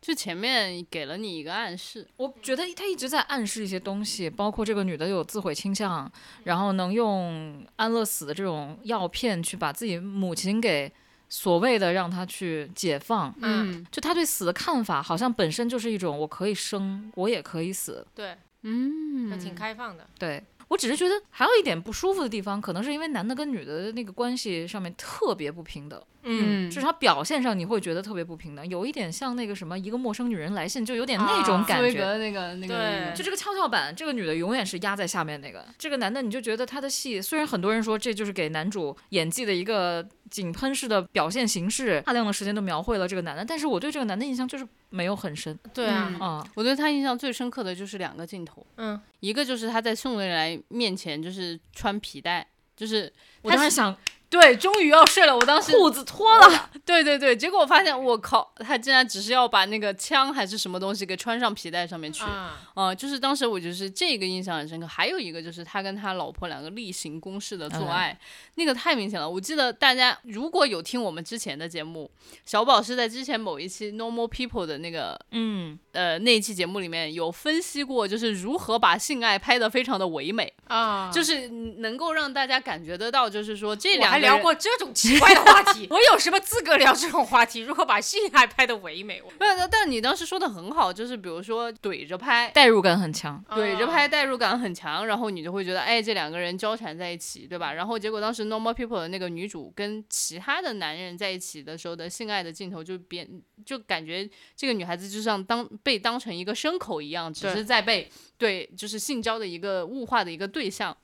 就前面给了你一个暗示。我觉得他一直在暗示一些东西，包括这个女的有自毁倾向，然后能用安乐死的这种药片去把自己母亲给所谓的让她去解放。嗯就他对死的看法，好像本身就是一种我可以生，我也可以死。对，嗯那挺开放的。对我只是觉得还有一点不舒服的地方，可能是因为男的跟女的那个关系上面特别不平等，嗯，至少表现上你会觉得特别不平等，有一点像那个什么一个陌生女人来信，就有点那啊种感觉。格那个那个对就这个跷跷板，这个女的永远是压在下面那个，这个男的你就觉得他的戏，虽然很多人说这就是给男主演技的一个井喷式的表现形式，大量的时间都描绘了这个男的，但是我对这个男的印象就是没有很深对啊，我对他印象最深刻的就是两个镜头，嗯，一个就是他在宋未来面前就是穿皮带，就是我当时想，对，终于要睡了。我当时裤子脱了，对对对，结果我发现我靠，他竟然只是要把那个枪还是什么东西给穿上皮带上面去。啊，呃，就是当时我就是这个印象很深刻，还有一个就是他跟他老婆两个例行公事的做嗯爱，那个太明显了。我记得大家如果有听我们之前的节目，小宝是在之前某一期 Normal People 的那个嗯，呃那一期节目里面有分析过，就是如何把性爱拍得非常的唯美，啊，就是能够让大家感觉得到，就是说这我聊过这种奇怪的话题，我有什么资格聊这种话题？如何把性爱拍的唯美？我没有，但但你当时说的很好，就是比如说怼着拍，代入感很强。怼着啊拍代入感很强，然后你就会觉得，哎，这两个人交缠在一起，对吧？然后结果当时 Normal People 的那个女主跟其他的男人在一起的时候的性爱的镜头，就变就感觉这个女孩子就像当被当成一个牲口一样，只是在被对就是性交的一个物化的一个对象。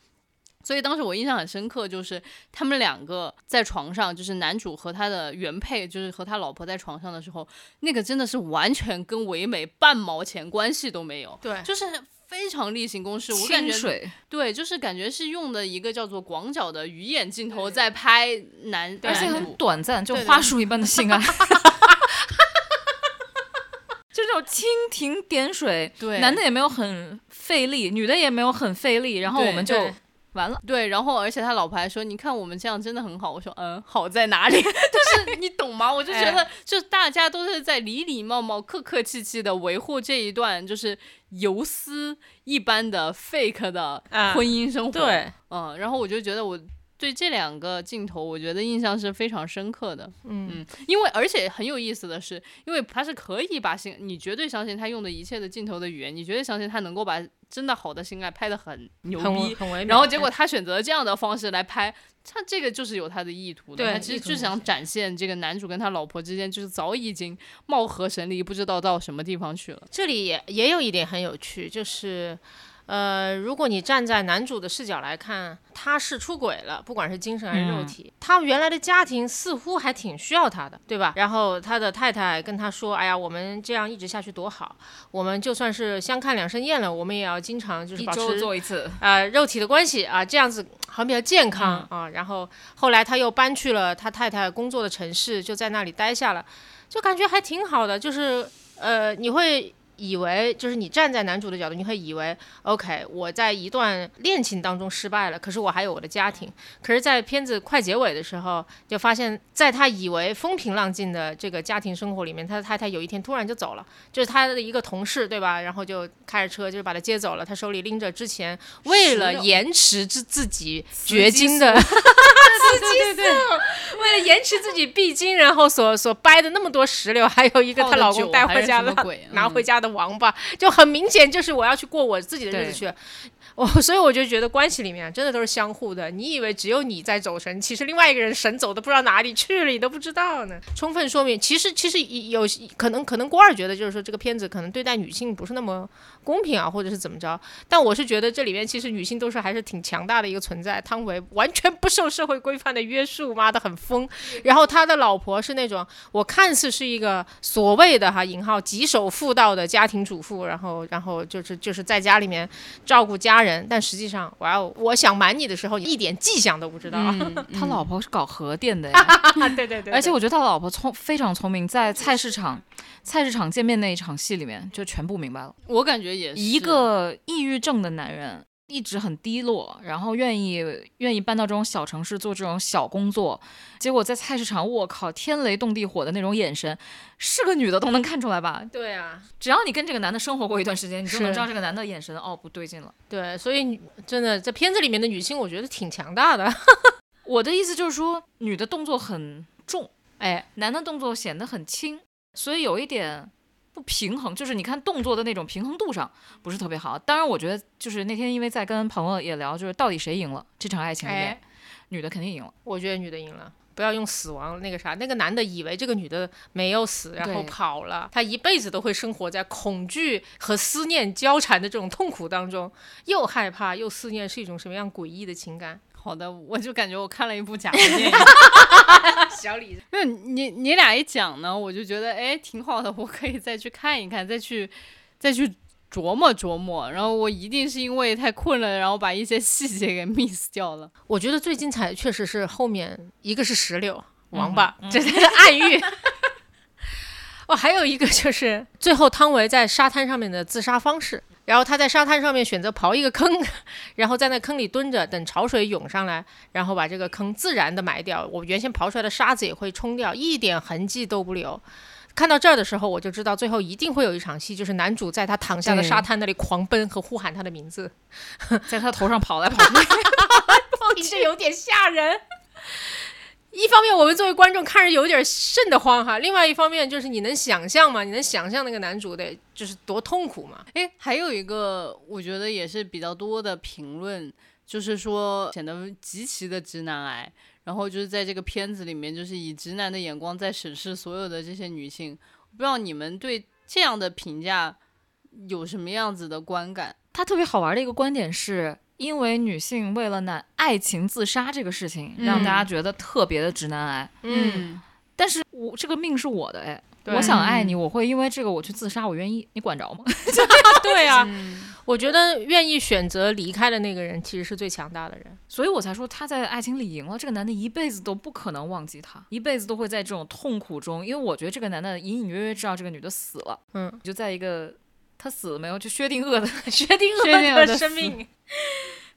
所以当时我印象很深刻，就是他们两个在床上，就是男主和他的原配，就是和他老婆在床上的时候，那个真的是完全跟唯美半毛钱关系都没有，对就是非常例行公事。我感觉清水，对，就是感觉是用的一个叫做广角的鱼眼镜头在拍男，而且很男主。短暂，就花束一般的性爱。就这种蜻蜓点水，对男的也没有很费力，女的也没有很费力，然后我们就对完了。对，然后而且他老婆还说：“你看我们这样真的很好。”我说：“嗯，好在哪里？就是你懂吗？我就觉得，就大家都是在礼礼貌貌、客客气气的维护这一段就是游丝一般的 fake 的啊婚姻生活。对，嗯，然后我就觉得我对这两个镜头，我觉得印象是非常深刻的。嗯嗯，因为而且很有意思的是，因为他是可以把性，你绝对相信他用的一切的镜头的语言，你绝对相信他能够把真的好的性爱拍得很牛逼。很唯美。然后结果他选择这样的方式来拍，他这个就是有他的意图的，对他其实就是想展现这个男主跟他老婆之间就是早已经貌合神离，不知道到什么地方去了。这里也也有一点很有趣，就是，呃，如果你站在男主的视角来看，他是出轨了，不管是精神还是肉嗯体，他原来的家庭似乎还挺需要他的，对吧？然后他的太太跟他说：“哎呀，我们这样一直下去多好，我们就算是相看两生厌了，我们也要经常就是一周保持做一次，呃肉体的关系啊，这样子好像比较健康、啊。然后后来他又搬去了他太太工作的城市，就在那里待下了，就感觉还挺好的。就是呃，你会以为就是你站在男主的角度，你会以为 OK，我在一段恋情当中失败了，可是我还有我的家庭。可是，在片子快结尾的时候，就发现，在他以为风平浪静的这个家庭生活里面，他的太太有一天突然就走了，就是他的一个同事，对吧？然后就开着车，就是把他接走了。他手里拎着之前为了延迟自自己绝经的对对对，为了延迟自己闭经，然后所所掰的那么多石榴，还有一个她老公带回家的的鬼，嗯拿回家的王八，就很明显就是我要去过我自己的日子去。我 所以我就觉得关系里面真的都是相互的。你以为只有你在走神，其实另外一个人神走的不知道哪里去了，你都不知道呢。充分说明，其实其实有可能可能郭二觉得就是说这个片子可能对待女性不是那么公平啊，或者是怎么着。但我是觉得这里面其实女性都是还是挺强大的一个存在。汤唯完全不受社会规范的约束，妈的很疯。然后他的老婆是那种我看似是一个所谓的哈引号极守妇道的家庭主妇，然后然后就是就是在家里面照顾家人，但实际上哇哦，我想瞒你的时候，一点迹象都不知道。嗯 他老婆是搞核电的呀，对对对而且我觉得他老婆聪非常聪明，在菜市场菜市场见面那一场戏里面就全部明白了。我感觉也是一个抑郁症的男人，一直很低落，然后愿意愿意搬到这种小城市做这种小工作，结果在菜市场，我靠，天雷动地火的那种眼神，是个女的都能看出来吧？对啊，只要你跟这个男的生活过一段时间，你就能知道这个男的眼神哦不对劲了。对，所以真的在片子里面的女性，我觉得挺强大的。我的意思就是说，女的动作很重，哎，男的动作显得很轻，所以有一点不平衡，就是你看动作的那种平衡度上不是特别好。当然，我觉得就是那天因为在跟朋友也聊，就是到底谁赢了这场爱情里面，哎女的肯定赢了。我觉得女的赢了。不要用死亡那个啥，那个男的以为这个女的没有死，然后跑了，他一辈子都会生活在恐惧和思念交缠的这种痛苦当中，又害怕又思念，是一种什么样诡异的情感？好的，我就感觉我看了一部假的电影。小李，因为你你俩一讲呢，我就觉得哎挺好的，我可以再去看一看，再去再去琢磨琢磨。然后我一定是因为太困了，然后把一些细节给 miss 掉了。我觉得最精彩的确实是后面一个是石榴王嗯八，这是暗喻。哦，还有一个就是最后汤唯在沙滩上面的自杀方式，然后他在沙滩上面选择刨一个坑，然后在那坑里蹲着，等潮水涌上来，然后把这个坑自然的埋掉。我原先刨出来的沙子也会冲掉，一点痕迹都不留。看到这儿的时候，我就知道最后一定会有一场戏，就是男主在他躺下的沙滩那里狂奔和呼喊他的名字，在他头上跑来跑去。听着有点吓人。一方面，我们作为观众看着有点瘆得慌哈；另外一方面，就是你能想象吗？你能想象那个男主得就是多痛苦吗？哎，还有一个我觉得也是比较多的评论，就是说显得极其的直男癌。然后就是在这个片子里面，就是以直男的眼光在审视所有的这些女性。不知道你们对这样的评价有什么样子的观感？他特别好玩的一个观点是，因为女性为了男爱情自杀这个事情，让大家觉得特别的直男癌。嗯，但是我这个命是我的哎，我想爱你，我会因为这个我去自杀，我愿意，你管着吗？对啊，嗯 我觉得愿意选择离开的那个人，其实是最强大的人。所以我才说他在爱情里赢了，这个男的一辈子都不可能忘记他，一辈子都会在这种痛苦中，因为我觉得这个男的隐隐约约知道这个女的死了，嗯，就在一个他死了没有，就薛定谔的 薛定谔的生命。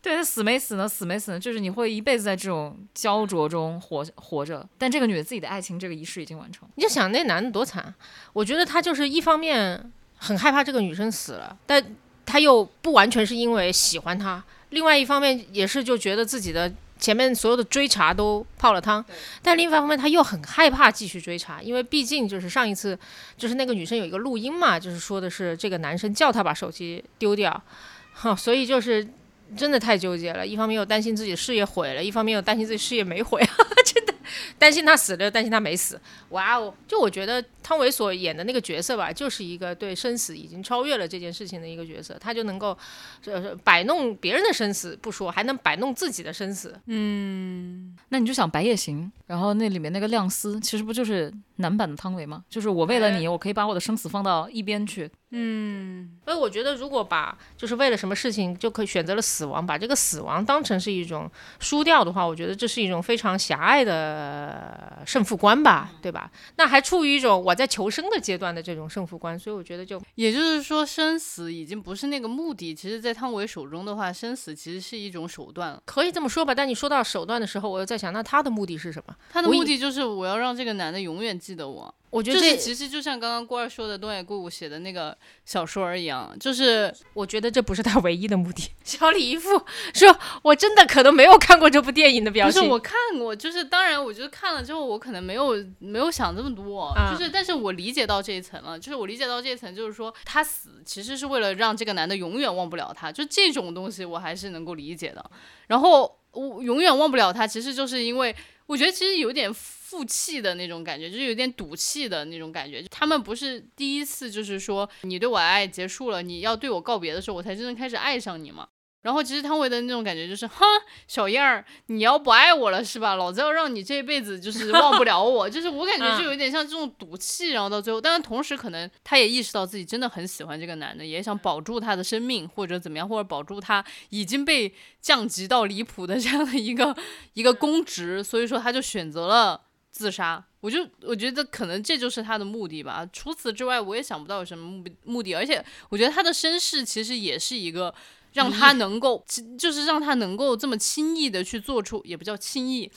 对他死没死呢？死没死呢？就是你会一辈子在这种焦灼中活活着。但这个女的自己的爱情这个仪式已经完成。你就想那男的多惨，我觉得他就是一方面很害怕这个女生死了，但他又不完全是因为喜欢她，另外一方面也是就觉得自己的前面所有的追查都泡了汤，但另一方面他又很害怕继续追查，因为毕竟就是上一次就是那个女生有一个录音嘛，就是说的是这个男生叫他把手机丢掉，哈，所以就是真的太纠结了，一方面又担心自己事业毁了，一方面又担心自己事业没毁，真的担心他死了，担心他没死，哇哦！就我觉得汤唯所演的那个角色吧，就是一个对生死已经超越了这件事情的一个角色，他就能够呃摆弄别人的生死不说，还能摆弄自己的生死。嗯，那你就想《白夜行》，然后那里面那个亮司，其实不就是男版的汤唯吗？就是我为了你，我可以把我的生死放到一边去。嗯，所以我觉得，如果把就是为了什么事情就可以选择了死亡，把这个死亡当成是一种输掉的话，我觉得这是一种非常狭隘的胜负观吧，对吧？那还处于一种我在求生的阶段的这种胜负观，所以我觉得就也就是说，生死已经不是那个目的。其实，在汤唯手中的话，生死其实是一种手段了。可以这么说吧。但你说到手段的时候，我又在想，那他的目的是什么？他的目的就是我要让这个男的永远记得我。我觉得这就是其实就像刚刚郭二说的东野圭吾写的那个小说儿一样，就是我觉得这不是他唯一的目的。小李一副 说：“我真的可能没有看过这部电影的表情。”不是我看过，就是当然，我觉得看了之后，我可能没有没有想这么多，啊就是但是我理解到这一层了，就是我理解到这一层，就是说他死其实是为了让这个男的永远忘不了他，就这种东西我还是能够理解的。然后我永远忘不了他，其实就是因为我觉得其实有点负气的那种感觉，就是有点赌气的那种感觉。他们不是第一次，就是说你对我的爱结束了，你要对我告别的时候，我才真正开始爱上你嘛。然后其实汤唯的那种感觉就是，哼，小燕儿，你要不爱我了是吧？老子要让你这辈子就是忘不了我，就是我感觉就有点像这种赌气，然后到最后，但是同时可能他也意识到自己真的很喜欢这个男的，也想保住他的生命或者怎么样，或者保住他已经被降级到离谱的这样的一个一个公职，所以说他就选择了自杀。我就我觉得可能这就是他的目的吧。除此之外，我也想不到有什么目目的，而且我觉得他的身世其实也是一个。让他能够，就是让他能够这么轻易的去做出，也不叫轻易，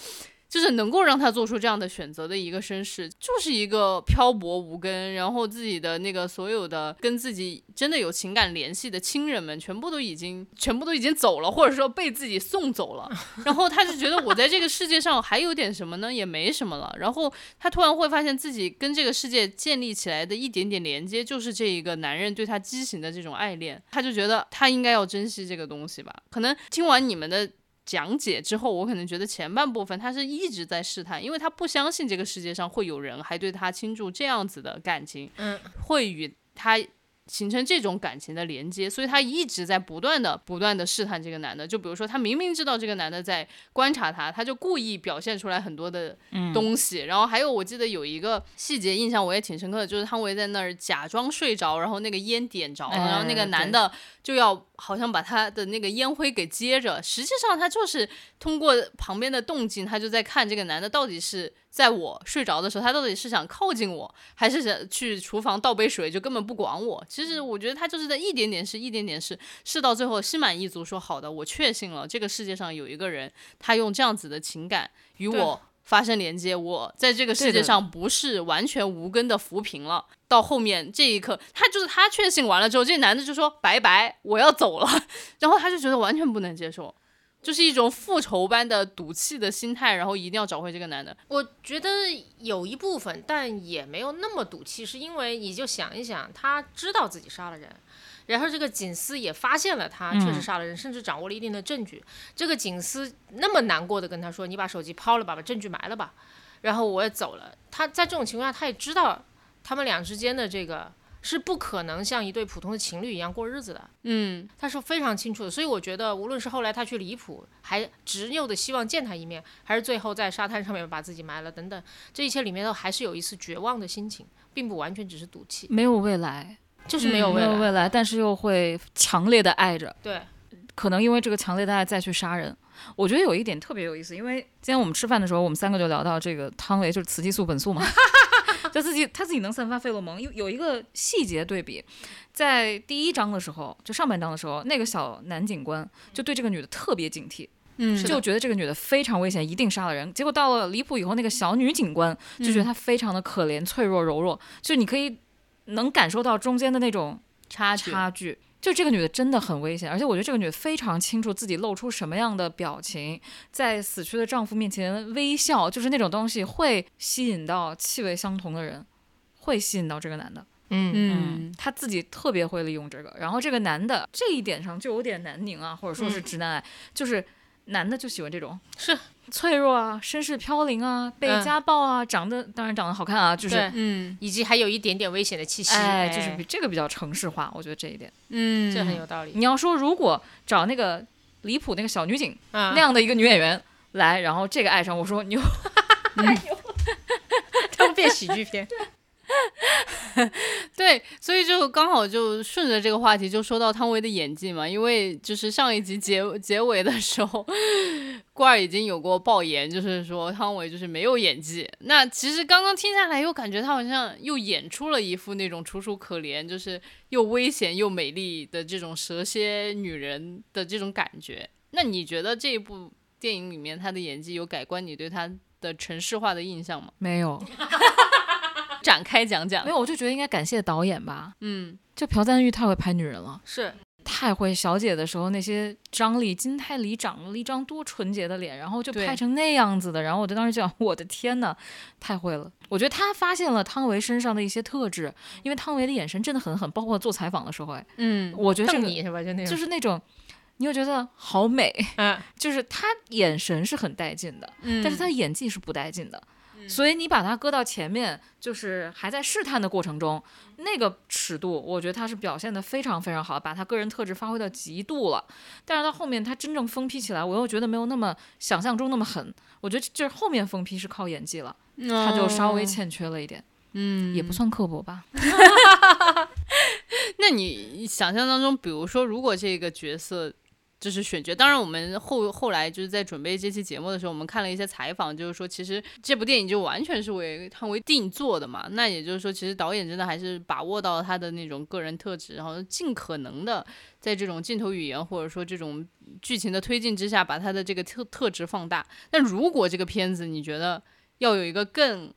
就是能够让他做出这样的选择的一个身世，就是一个漂泊无根，然后自己的那个所有的跟自己真的有情感联系的亲人们，全部都已经全部都已经走了，或者说被自己送走了，然后他就觉得我在这个世界上还有点什么呢？也没什么了。然后他突然会发现自己跟这个世界建立起来的一点点连接，就是这一个男人对他畸形的这种爱恋，他就觉得他应该要珍惜这个东西吧。可能听完你们的。讲解之后，我可能觉得前半部分他是一直在试探，因为他不相信这个世界上会有人还对他倾注这样子的感情，嗯，会与他形成这种感情的连接，所以他一直在不断的、不断的试探这个男的。就比如说，他明明知道这个男的在观察他，他就故意表现出来很多的东西。然后还有，我记得有一个细节印象我也挺深刻的，就是汤唯在那儿假装睡着，然后那个烟点着了，然后那个男的就要好像把他的那个烟灰给接着，实际上他就是通过旁边的动静，他就在看这个男的到底是。在我睡着的时候，他到底是想靠近我，还是想去厨房倒杯水，就根本不管我？其实我觉得他就是在一点点试，一点点试，试到最后心满意足，说好的，我确信了，这个世界上有一个人，他用这样子的情感与我发生连接，我在这个世界上不是完全无根的浮萍了。到后面这一刻，他就是他确信完了之后，这男的就说拜拜，我要走了，然后他就觉得完全不能接受。就是一种复仇般的赌气的心态，然后一定要找回这个男的。我觉得有一部分，但也没有那么赌气，是因为你就想一想，他知道自己杀了人，然后这个警司也发现了他确实杀了人，甚至掌握了一定的证据。这个警司那么难过的跟他说：“你把手机抛了吧，把证据埋了吧，然后我也走了。”他在这种情况下，他也知道他们俩之间的这个。是不可能像一对普通的情侣一样过日子的，嗯，他是非常清楚的，所以我觉得无论是后来他去离谱，还执拗的希望见他一面，还是最后在沙滩上面把自己埋了等等，这一切里面都还是有一丝绝望的心情，并不完全只是赌气，没有未来，就是没有未来，没有未来，但是又会强烈的爱着，对，可能因为这个强烈的爱再去杀人。我觉得有一点特别有意思，因为今天我们吃饭的时候，我们三个就聊到这个汤唯就是雌激素本素嘛。就自己他自己能散发费洛蒙。有有一个细节对比，在第一章的时候，就上半章的时候，那个小男警官就对这个女的特别警惕，嗯就觉得这个女的非常危险，一定杀了人。结果到了离谱以后，那个小女警官就觉得她非常的可怜、脆弱、柔弱，就你可以能感受到中间的那种差距，差距。就这个女的真的很危险，而且我觉得这个女的非常清楚自己露出什么样的表情，在死去的丈夫面前微笑，就是那种东西会吸引到气味相同的人，会吸引到这个男的。嗯嗯他自己特别会利用这个，然后这个男的这一点上就有点南宁啊，或者说是直男癌，就是男的就喜欢这种是脆弱啊、身世飘零啊、被嗯家暴啊，长得当然长得好看啊，就是嗯以及还有一点点危险的气息，哎，就是比这个比较城市化，我觉得这一点。嗯，这很有道理。你要说如果找那个离谱那个小女警啊那样的一个女演员来，然后这个爱上，我说牛，都变喜剧片。对，所以就刚好就顺着这个话题就说到汤唯的演技嘛，因为就是上一集结结尾的时候，罐儿已经有过爆言，就是说汤唯就是没有演技。那其实刚刚听下来，又感觉她好像又演出了一副那种楚楚可怜，就是又危险又美丽的这种蛇蝎女人的这种感觉。那你觉得这一部电影里面她的演技有改观你对她的城市化的印象吗？没有 展开讲讲没。有，我就觉得应该感谢导演吧，嗯就朴赞玉太会拍女人了。是，太会小姐的时候，那些张力，金泰梨长了一张多纯洁的脸，然后就拍成那样子的，然后我就当时就想，我的天呐，太会了！我觉得他发现了汤唯身上的一些特质，因为汤唯的眼神真的很狠，包括做采访的时候，哎，嗯我觉得这你是吧？就那种，就是那种，你又觉得好美，嗯，就是他眼神是很带劲的，嗯，但是他演技是不带劲的。所以你把它搁到前面，就是还在试探的过程中，那个尺度，我觉得他是表现的非常非常好，把他个人特质发挥到极度了。但是到后面他真正疯批起来，我又觉得没有那么想象中那么狠。我觉得就是后面疯批是靠演技了，他就稍微哦欠缺了一点，嗯也不算刻薄吧。那你想象当中，比如说，如果这个角色就是选角，当然我们后后来就是在准备这期节目的时候，我们看了一些采访，就是说其实这部电影就完全是为汤唯定做的嘛。那也就是说，其实导演真的还是把握到他的那种个人特质，然后尽可能的在这种镜头语言或者说这种剧情的推进之下，把他的这个特特质放大。但如果这个片子你觉得要有一个更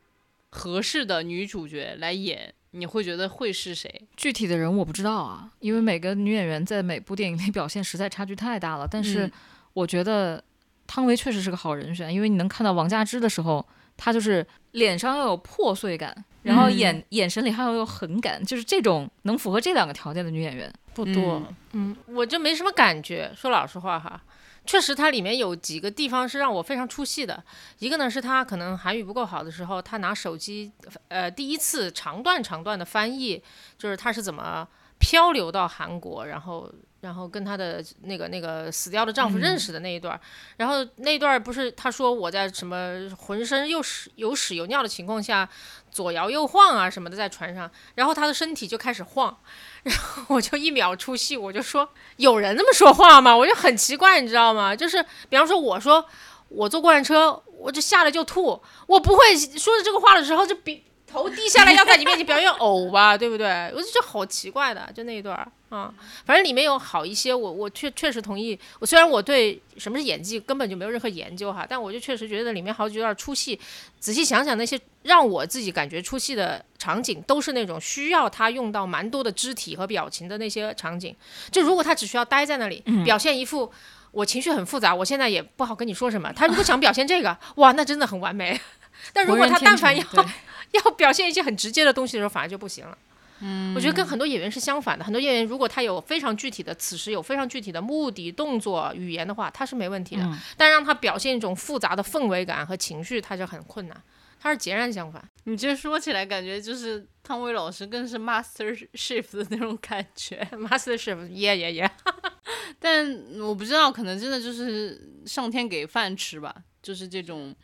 合适的女主角来演，你会觉得会是谁？具体的人我不知道啊，因为每个女演员在每部电影里表现实在差距太大了。但是嗯我觉得汤唯确实是个好人选，因为你能看到王佳芝的时候，她就是脸上要有破碎感，然后嗯眼、眼神里还要有狠感，就是这种能符合这两个条件的女演员。不多。嗯，我就没什么感觉，说老实话哈。确实，它里面有几个地方是让我非常出戏的。一个呢是他可能韩语不够好的时候，他拿手机，呃，第一次长段长段的翻译，就是他是怎么漂流到韩国，然后然后跟她的那个那个死掉的丈夫认识的那一段儿，然后那一段儿不是他说我在什么浑身又屎有屎有尿的情况下左摇右晃啊什么的在船上，然后他的身体就开始晃，然后我就一秒出戏，我就说有人那么说话吗？我就很奇怪，你知道吗？就是比方说我说我坐过山车，我就下来就吐，我不会说着这个话的时候就比头低下来要在你面前表演偶吧，对不对？我就觉得好奇怪的，就那一段儿啊，反正里面有好一些，我我确确实同意。我虽然我对什么是演技根本就没有任何研究哈，但我就确实觉得里面好几段出戏。仔细想想，那些让我自己感觉出戏的场景，都是那种需要他用到蛮多的肢体和表情的那些场景。就如果他只需要待在那里，表现一副我情绪很复杂，我现在也不好跟你说什么。他如果想表现这个，哇，那真的很完美。但如果他但凡要对 要表现一些很直接的东西的时候，反而就不行了。嗯，我觉得跟很多演员是相反的。很多演员如果他有非常具体的，此时有非常具体的目的、动作、语言的话，他是没问题的。嗯但让他表现一种复杂的氛围感和情绪，他就很困难。他是截然相反。你这说起来，感觉就是汤唯老师更是 Master shift 的那种感觉。Master shift，耶耶耶！但我不知道，可能真的就是上天给饭吃吧，就是这种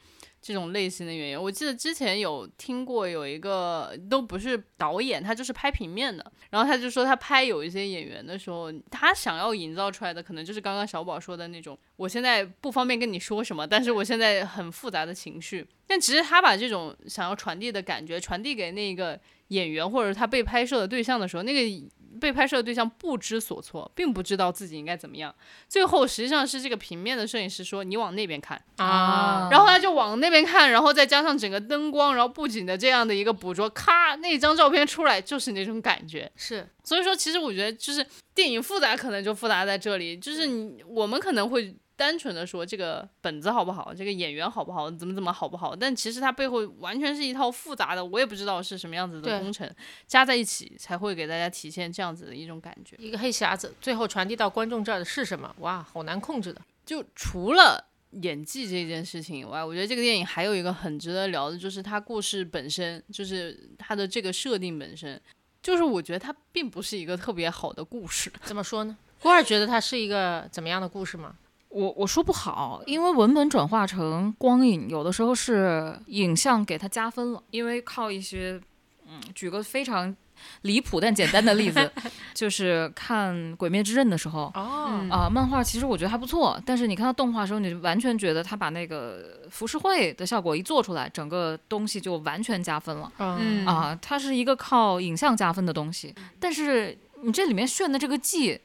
这种类型的演员。我记得之前有听过有一个都不是导演，他就是拍平面的，然后他就说他拍有一些演员的时候，他想要营造出来的可能就是刚刚小宝说的那种，我现在不方便跟你说什么，但是我现在很复杂的情绪。但其实他把这种想要传递的感觉传递给那个演员或者他被拍摄的对象的时候，那个。被拍摄的对象不知所措，并不知道自己应该怎么样。最后实际上是这个平面的摄影师说：“你往那边看啊。”然后他就往那边看，然后再加上整个灯光，然后布景的这样的一个捕捉，咔，那张照片出来就是那种感觉。是，所以说其实我觉得就是电影复杂，可能就复杂在这里，就是你我们可能会。单纯的说这个本子好不好，这个演员好不好，怎么怎么好不好？但其实它背后完全是一套复杂的，我也不知道是什么样子的工程，加在一起才会给大家体现这样子的一种感觉。一个黑匣子，最后传递到观众这儿的是什么？哇，好难控制的。就除了演技这件事情以外，我觉得这个电影还有一个很值得聊的，就是它故事本身，就是它的这个设定本身，就是我觉得它并不是一个特别好的故事。怎么说呢？郭二觉得它是一个怎么样的故事吗？我我说不好，因为文本转化成光影，有的时候是影像给它加分了。因为靠一些，嗯，举个非常离谱但简单的例子，就是看《鬼灭之刃》的时候，哦，啊，漫画其实我觉得还不错，但是你看到动画的时候，你就完全觉得他把那个浮世绘的效果一做出来，整个东西就完全加分了。嗯啊，它是一个靠影像加分的东西，但是你这里面炫的这个技。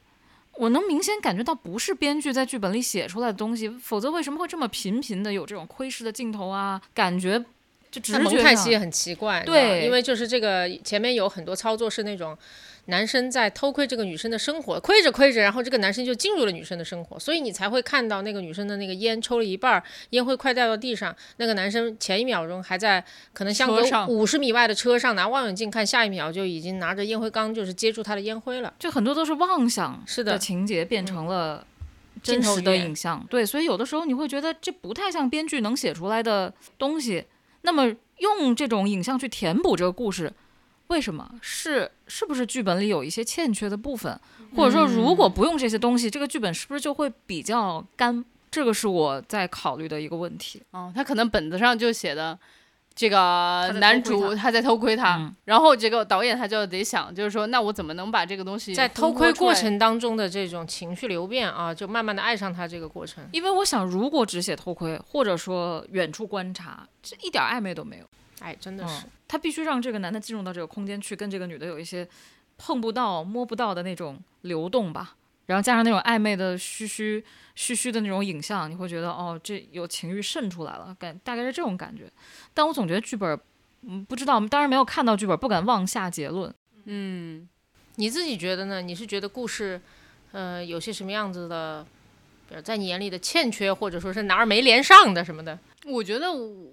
我能明显感觉到不是编剧在剧本里写出来的东西，否则为什么会这么频频的有这种窥视的镜头啊？感觉就直觉蒙太奇也很奇怪，对，因为就是这个前面有很多操作是那种。男生在偷窥这个女生的生活，窥着窥着，然后这个男生就进入了女生的生活，所以你才会看到那个女生的那个烟抽了一半，烟灰快掉到地上。那个男生前一秒钟还在可能相隔五十米外的车上拿望远镜看，下一秒就已经拿着烟灰缸就是接住他的烟灰了。就很多都是妄想是的情节变成了真实的影像，对，所以有的时候你会觉得这不太像编剧能写出来的东西。那么用这种影像去填补这个故事。为什么是是不是剧本里有一些欠缺的部分，或者说如果不用这些东西，这个剧本是不是就会比较干？这个是我在考虑的一个问题。哦，他可能本子上就写的这个男主他在偷窥他，然后这个导演他就得想，就是说那我怎么能把这个东西在偷窥过程当中的这种情绪流变啊，就慢慢的爱上他这个过程。因为我想，如果只写偷窥，或者说远处观察，这一点暧昧都没有。哎，真的是，他必须让这个男的进入到这个空间去，跟这个女的有一些碰不到、摸不到的那种流动吧。然后加上那种暧昧的嘘嘘嘘嘘的那种影像，你会觉得哦，这有情欲渗出来了，感大概是这种感觉。但我总觉得剧本，嗯，不知道，当然没有看到剧本，不敢妄下结论。嗯，你自己觉得呢？你是觉得故事，呃，有些什么样子的？比如在你眼里的欠缺，或者说是哪儿没连上的什么的？我觉得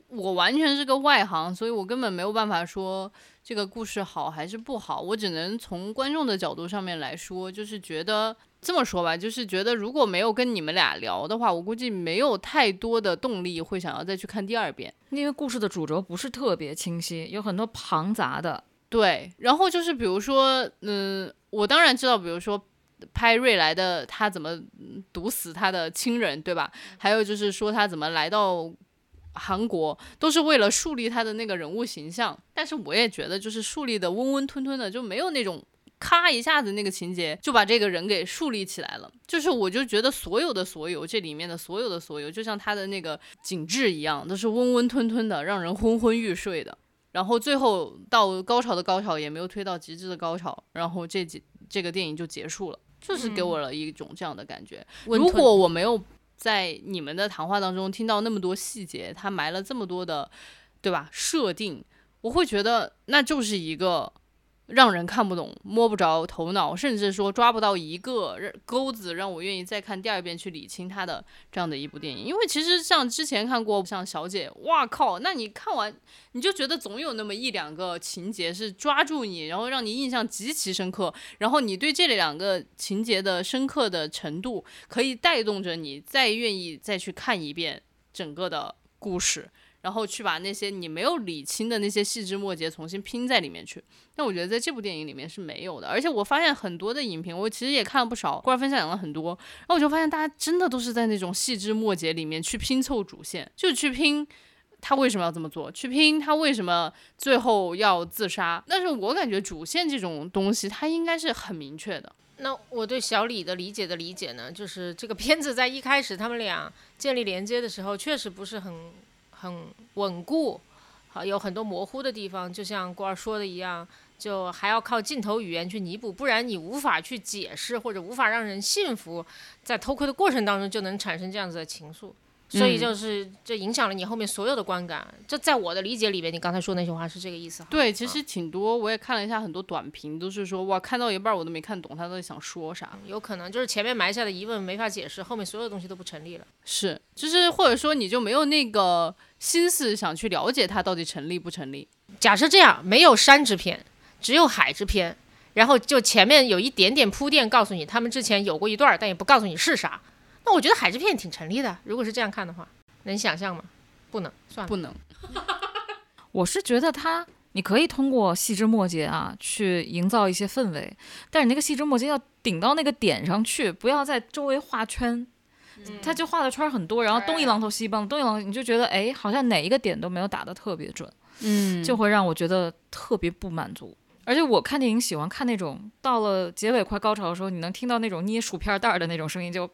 我完全是个外行，所以我根本没有办法说这个故事好还是不好。我只能从观众的角度上面来说，就是觉得这么说吧，就是觉得如果没有跟你们俩聊的话，我估计没有太多的动力会想要再去看第二遍，因为故事的主轴不是特别清晰，有很多庞杂的。对，然后就是比如说，嗯，我当然知道，比如说。拍瑞来的他怎么毒死他的亲人，对吧？还有就是说他怎么来到韩国，都是为了树立他的那个人物形象。但是我也觉得，就是树立的温温吞吞的，就没有那种咔一下子那个情节就把这个人给树立起来了。就是我就觉得所有的所有这里面的所有的所有，就像他的那个景致一样，都是温温吞吞的，让人昏昏欲睡的。然后最后到高潮的高潮也没有推到极致的高潮，然后这几这个电影就结束了。就是给我了一种这样的感觉。如果我没有在你们的谈话当中听到那么多细节，他埋了这么多的，对吧？设定，我会觉得那就是一个。让人看不懂、摸不着头脑，甚至说抓不到一个钩子，让我愿意再看第二遍去理清它的这样的一部电影。因为其实像之前看过像《小姐》，哇靠，那你看完你就觉得总有那么一两个情节是抓住你，然后让你印象极其深刻，然后你对这两个情节的深刻的程度，可以带动着你再愿意再去看一遍整个的故事。然后去把那些你没有理清的那些细枝末节重新拼在里面去，但我觉得在这部电影里面是没有的。而且我发现很多的影评，我其实也看了不少，过来分享了很多，然后我就发现大家真的都是在那种细枝末节里面去拼凑主线，就去拼他为什么要这么做，去拼他为什么最后要自杀。但是我感觉主线这种东西，它应该是很明确的。那我对小李的理解的理解呢，就是这个片子在一开始他们俩建立连接的时候，确实不是很很稳固，好有很多模糊的地方，就像郭儿说的一样，就还要靠镜头语言去弥补，不然你无法去解释或者无法让人信服，在偷窥的过程当中就能产生这样子的情愫。所以就是这影响了你后面所有的观感，这在我的理解里面，你刚才说那些话是这个意思哈。对，其啊实挺多，我也看了一下很多短评，都是说哇，看到一半儿我都没看懂他到底想说啥。有可能就是前面埋下的疑问没法解释，后面所有东西都不成立了。是，就是或者说你就没有那个心思想去了解它到底成立不成立。假设这样，没有山之篇，只有海之篇，然后就前面有一点点铺垫，告诉你他们之前有过一段儿，但也不告诉你是啥。那我觉得海之篇挺成立的，如果是这样看的话，能想象吗？不能，算了。不能，我是觉得他，你可以通过细枝末节啊，去营造一些氛围，但是你那个细枝末节要顶到那个点上去，不要在周围画圈。他就画的圈儿很多，然后东一榔头西一棒，东一榔头你就觉得哎，好像哪一个点都没有打得特别准，嗯。就会让我觉得特别不满足。而且我看电影喜欢看那种到了结尾快高潮的时候，你能听到那种捏薯片袋儿的那种声音，就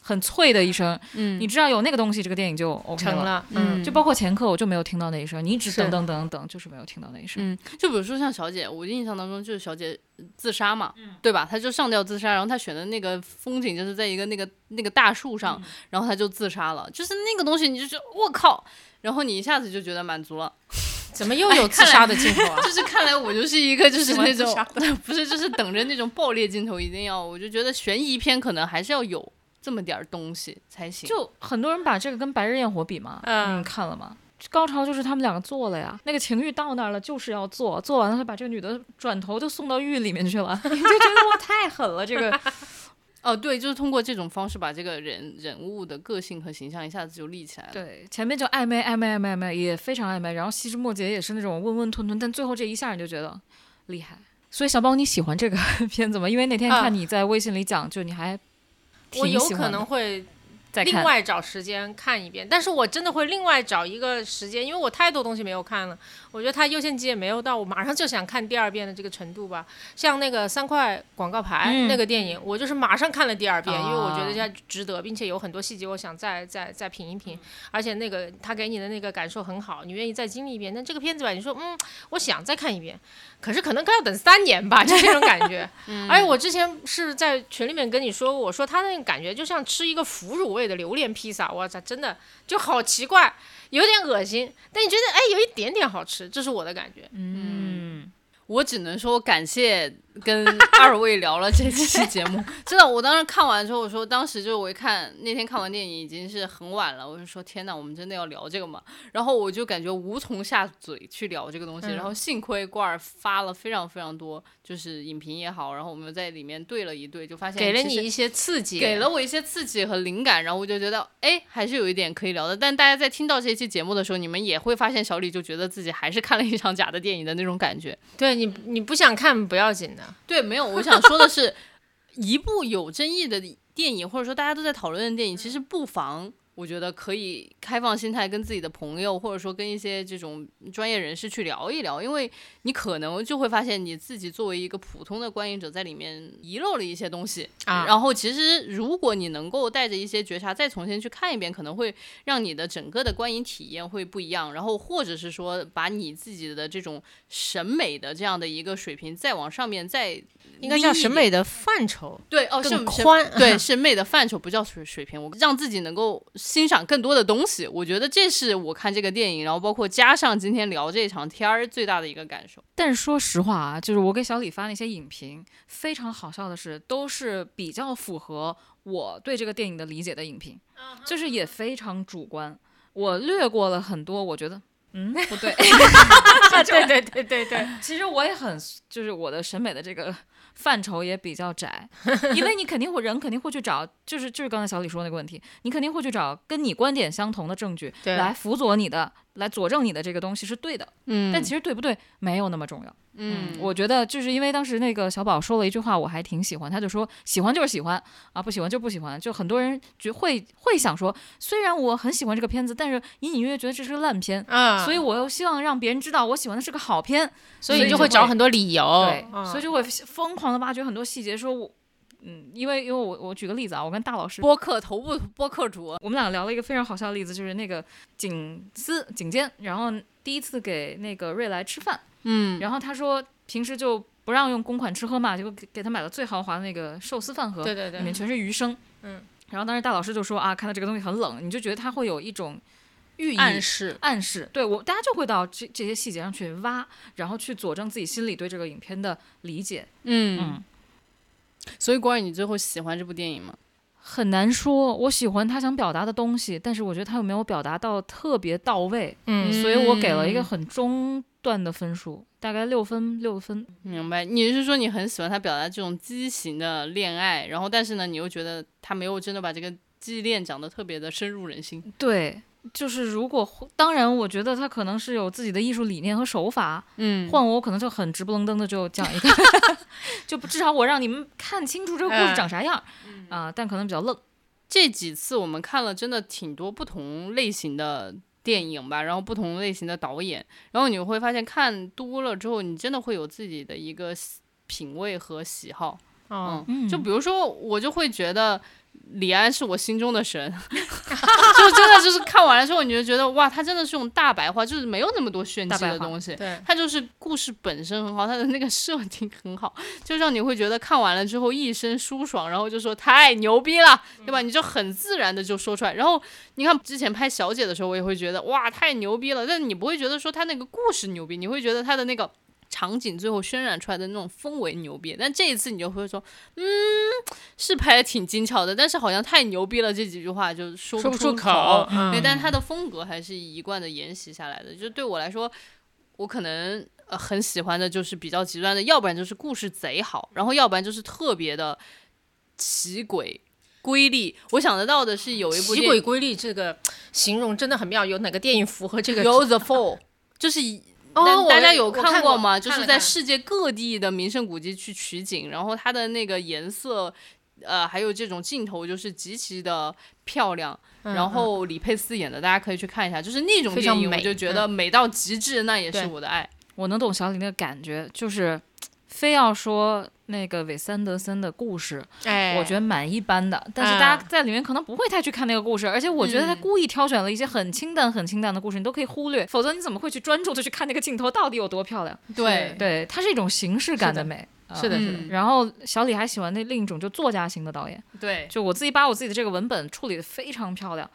很脆的一声。嗯你知道有那个东西，这个电影就 OK 了。成了，嗯就包括前课，我就没有听到那一声，你一直等等等等，就是没有听到那一声。嗯，就比如说像小姐，我印象当中就是小姐自杀嘛，对吧？她就上吊自杀，然后她选的那个风景就是在一个那个那个大树上，然后她就自杀了，就是那个东西，你就觉得我靠，然后你一下子就觉得满足了。怎么又有自杀的镜头啊？就是看来我就是一个就是那种 不是就是等着那种爆裂镜头一定要，我就觉得悬疑片可能还是要有这么点儿东西才行。就很多人把这个跟《白日焰火》比嘛，嗯你看了吗？高潮就是他们两个做了呀，那个情欲到那儿了，就是要做，做完了他把这个女的转头就送到狱里面去了，你就觉得哇太狠了，这个 哦，对，就是通过这种方式把这个人人物的个性和形象一下子就立起来了。对前面就暧昧暧昧暧昧暧昧也非常暧昧，然后细枝末节也是那种温温吞吞，但最后这一下你就觉得厉害。所以小包你喜欢这个 片子吗？因为那天啊看你在微信里讲，就你还挺我有可能会再看。外找时间看一遍，但是我真的会另外找一个时间，因为我太多东西没有看了，我觉得它优先级也没有到我马上就想看第二遍的这个程度吧。像那个三块广告牌、嗯那个电影，我就是马上看了第二遍，因为我觉得啊它值得，并且有很多细节我想再再再品一品，而且那个他给你的那个感受很好，你愿意再经历一遍。但这个片子吧，你说嗯，我想再看一遍，可是可能该要等三年吧，就这种感觉。而且我之前是在群里面跟你说过，我说他那个感觉就像吃一个腐乳味的榴莲披萨，我操，真的就好奇怪，有点恶心，但你觉得哎有一点点好吃，这是我的感觉。嗯，我只能说感谢跟二位聊了这期节目，真的，我当时看完之后，我说当时就是我一看那天看完电影已经是很晚了，我就说天呐，我们真的要聊这个吗？然后我就感觉无从下嘴去聊这个东西，嗯然后幸亏瓜儿发了非常非常多，就是影评也好，然后我们在里面对了一对，就发现给了你一些刺激，给了我一些刺激和灵感，然后我就觉得，哎，还是有一点可以聊的。但大家在听到这期节目的时候，你们也会发现小李就觉得自己还是看了一场假的电影的那种感觉。对你你不想看不要紧的，对，没有，我想说的是，一部有争议的电影，或者说大家都在讨论的电影，其实不妨。我觉得可以开放心态跟自己的朋友，或者说跟一些这种专业人士去聊一聊，因为你可能就会发现你自己作为一个普通的观影者，在里面遗漏了一些东西。啊然后其实如果你能够带着一些觉察再重新去看一遍，可能会让你的整个的观影体验会不一样。然后或者是说把你自己的这种审美的这样的一个水平再往上面再应该叫审美的范畴对哦，更宽，对审美的范畴不叫水水平，我让自己能够欣赏更多的东西，我觉得这是我看这个电影，然后包括加上今天聊这场天儿最大的一个感受。但是说实话啊，就是我给小李发那些影评，非常好笑的是，都是比较符合我对这个电影的理解的影评，就是也非常主观。我略过了很多，我觉得。嗯，不对，对对对对对，其实我也很，就是我的审美的这个范畴也比较窄，因为你肯定会人肯定会去找，就是就是刚才小李说那个问题，你肯定会去找跟你观点相同的证据来辅佐你的来佐证你的这个东西是对的。嗯，但其实对不对没有那么重要。嗯，我觉得就是因为当时那个小宝说了一句话，我还挺喜欢，他就说喜欢就是喜欢啊，不喜欢就不喜欢。就很多人觉会会想说，虽然我很喜欢这个片子，但是隐隐约约觉得这是个烂片。啊，所以我又希望让别人知道我喜欢的是个好片，所以你就会就会找很多理由，对，嗯所以就会疯狂的挖掘很多细节，说我，嗯，因为因为我我举个例子啊，我跟大老师，播客头部播客主，我们俩聊了一个非常好笑的例子，就是那个警司警监，然后第一次给那个瑞来吃饭，嗯。然后他说平时就不让用公款吃喝嘛，结果给给他买了最豪华的那个寿司饭盒，对对对里面全是鱼生，嗯，然后当时大老师就说啊，看到这个东西很冷，你就觉得他会有一种寓意暗示，暗示，对我大家就会到这这些细节上去挖，然后去佐证自己心里对这个影片的理解。嗯，嗯，所以关于，你最后喜欢这部电影吗？很难说，我喜欢他想表达的东西，但是我觉得他有没有表达到特别到位，嗯所以我给了一个很中段的分数，大概六分六分。明白，你是说你很喜欢他表达这种畸形的恋爱，然后但是呢，你又觉得他没有真的把这个纪念讲得特别的深入人心。对，就是如果当然，我觉得他可能是有自己的艺术理念和手法，嗯换我我可能就很直不愣登的就讲一个，就不至少我让你们看清楚这个故事长啥样啊、但可能比较愣。这几次我们看了真的挺多不同类型的电影吧，然后不同类型的导演，然后你会发现看多了之后，你真的会有自己的一个喜品味和喜好。哦，嗯，就比如说，我就会觉得李安是我心中的神，就真的就是看完了之后，你就觉得哇，他真的是用大白话，就是没有那么多炫技的东西。对，他就是故事本身很好，他的那个设定很好，就让你会觉得看完了之后一身舒爽，然后就说太牛逼了，对吧？你就很自然的就说出来。然后你看之前拍小姐的时候，我也会觉得哇太牛逼了，但你不会觉得说他那个故事牛逼，你会觉得他的那个。场景最后渲染出来的那种氛围牛逼，但这一次你就会说，嗯，是拍的挺精巧的，但是好像太牛逼了，这几句话就说说不出出口嗯对，但他的风格还是一贯的沿袭下来的。就对我来说，我可能呃很喜欢的就是比较极端的，要不然就是故事贼好，然后要不然就是特别的奇诡瑰丽。我想得到的是有一部奇诡瑰丽这个形容真的很妙，有哪个电影符合这个？有 The Fall，就是以。哦大家有看过过吗？就是在世界各地的名胜古迹去取景，然后它的那个颜色，呃，还有这种镜头，就是极其的漂亮。嗯然后李佩斯演的，大家可以去看一下，就是那种电影，我就觉得美到极致，那也是我的爱。我能懂小李那个感觉，就是非要说那个韦斯安德森的故事，哎，我觉得蛮一般的。但是大家在里面可能不会太去看那个故事，而且我觉得他嗯故意挑选了一些很清淡、很清淡的故事，你都可以忽略，否则你怎么会去专注的去看那个镜头到底有多漂亮？对对，它是一种形式感的美。啊是的，是的，嗯然后小李还喜欢那另一种就作家型的导演，对，就我自己把我自己的这个文本处理的非常漂亮，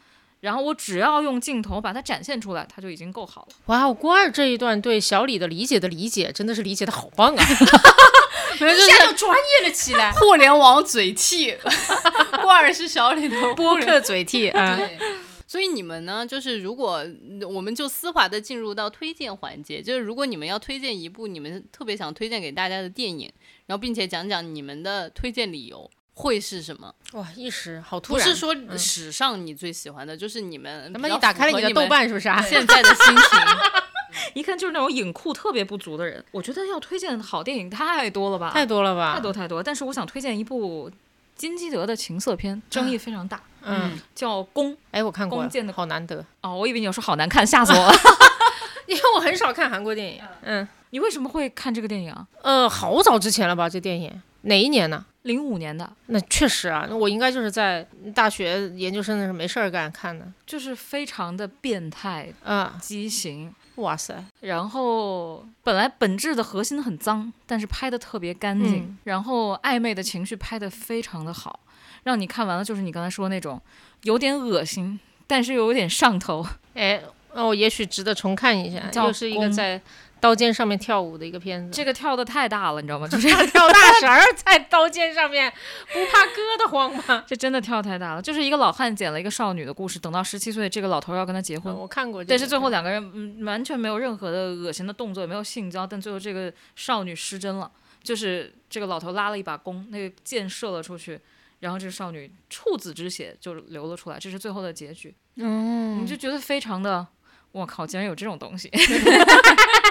然后我只要用镜头把它展现出来，它就已经够好了。哇，郭二这一段对小李的理解的理解，真的是理解的好棒啊！一下是就专业了起来，互联网嘴替，郭二是小李的播客嘴替啊。对。所以你们呢，就是如果嗯我们就丝滑的进入到推荐环节，就是如果你们要推荐一部你们特别想推荐给大家的电影，然后并且讲讲你们的推荐理由会是什么？哇，一时好突然，不是说史上你最喜欢的，就是你们那么你打开了你的豆瓣是不是啊？现在的心情。一看就是那种影库特别不足的人。我觉得要推荐好电影太多了吧，太多了吧？太多太多。但是我想推荐一部金基德的情色片，争议非常大，嗯，叫《宫》。哎，我看过弓箭的好难得，哦，我以为你要说好难看，吓死我了。因为我很少看韩国电影。嗯，你为什么会看这个电影啊？呃，好早之前了吧？这电影哪一年呢？零五年的，那确实啊，那我应该就是在大学研究生的时候没事儿干看的。就是非常的变态、啊，畸形。哇塞，然后本来本质的核心很脏，但是拍的特别干净，嗯然后暧昧的情绪拍的非常的好，让你看完了就是你刚才说那种有点恶心，但是又有点上头。哎，那我也许值得重看一下，叫又是一个弓在刀尖上面跳舞的一个片子。这个跳的太大了，你知道吗？就是跳大绳儿在刀尖上面，不怕割得慌吗？这真的跳太大了，就是一个老汉捡了一个少女的故事，等到十七岁，这个老头要跟他结婚。我看过这个，但是最后两个人嗯完全没有任何的恶心的动作，也没有性交，但最后这个少女失真了，就是这个老头拉了一把弓，那个箭射了出去，然后这个少女处子之血就流了出来，这是最后的结局。嗯你就觉得非常的我靠，竟然有这种东西！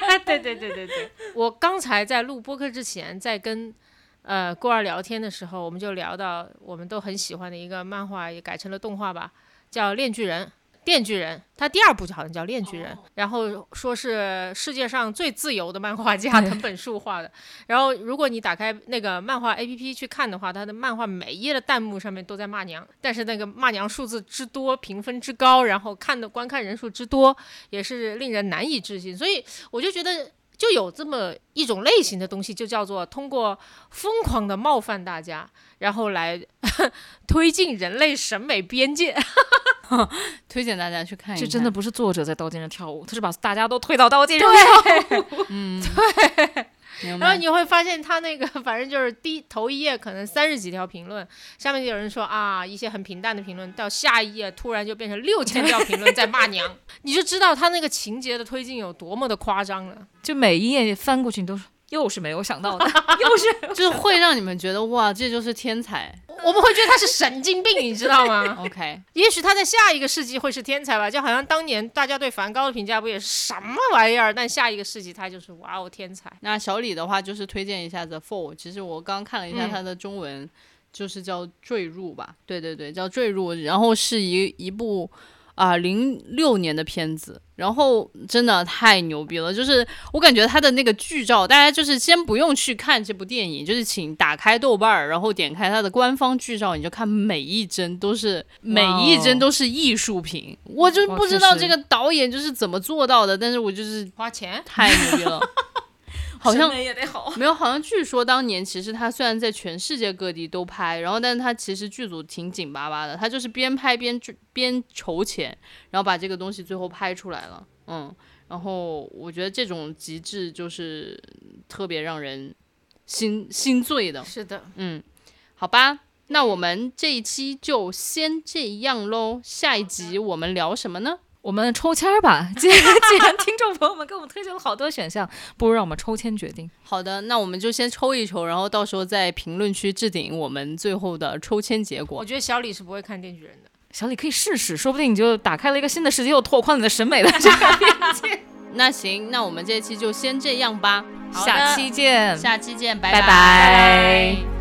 对对对对对，我刚才在录播客之前，在跟呃郭二聊天的时候，我们就聊到我们都很喜欢的一个漫画，也改成了动画吧，叫《链锯人》。电锯人，他第二部就好像叫链锯人，然后说是世界上最自由的漫画家藤本树画的。然后如果你打开那个漫画 APP 去看的话，他的漫画每一页的弹幕上面都在骂娘，但是那个骂娘数字之多，评分之高，然后看的观看人数之多，也是令人难以置信。所以我就觉得。就有这么一种类型的东西，就叫做通过疯狂的冒犯大家，然后来 推进人类审美边界。推荐大家去看一这真的不是作者在刀尖上跳舞，他是把大家都推到刀尖上跳舞。嗯，对。然后你会发现，他那个反正就是第头一页可能三十几条评论，下面就有人说啊一些很平淡的评论，到下一页突然就变成六千条评论在骂娘，你就知道他那个情节的推进有多么的夸张了。就每一页翻过去，你都是又是没有想到的，又是 就是会让你们觉得哇，这就是天才。我们会觉得他是神经病，你知道吗？OK，也许他在下一个世纪会是天才吧，就好像当年大家对梵高的评价不也是什么玩意儿？但下一个世纪他就是哇哦天才。那小李的话就是推荐一下 The Fall，其实我刚看了一下嗯它的中文，就是叫坠入吧，对对对，叫坠入，然后是一一部啊零六年的片子，然后真的太牛逼了，就是我感觉他的那个剧照，大家就是先不用去看这部电影，就是请打开豆瓣儿，然后点开他的官方剧照，你就看每一帧都是每一帧都是艺术品，我就不知道这个导演就是怎么做到的，但是我就是花钱，太牛逼了。好像也得好。没有，好像据说当年其实他虽然在全世界各地都拍，然后但是他其实剧组挺紧巴巴的，他就是边拍边边筹钱，然后把这个东西最后拍出来了。嗯，然后我觉得这种极致就是特别让人心心醉的。是的，嗯，好吧，那我们这一期就先这样喽。下一集我们聊什么呢？我们抽签儿吧，既然 既然听众朋友们给我们推荐了好多选项，不如让我们抽签决定。好的，那我们就先抽一抽，然后到时候在评论区置顶我们最后的抽签结果我。觉得小李是不会看《电锯人》的。小李可以试试，说不定你就打开了一个新的世界，又拓宽了你的审美的这个边界。那行，那我们这期就先这样吧，下期见，下期见，拜拜拜拜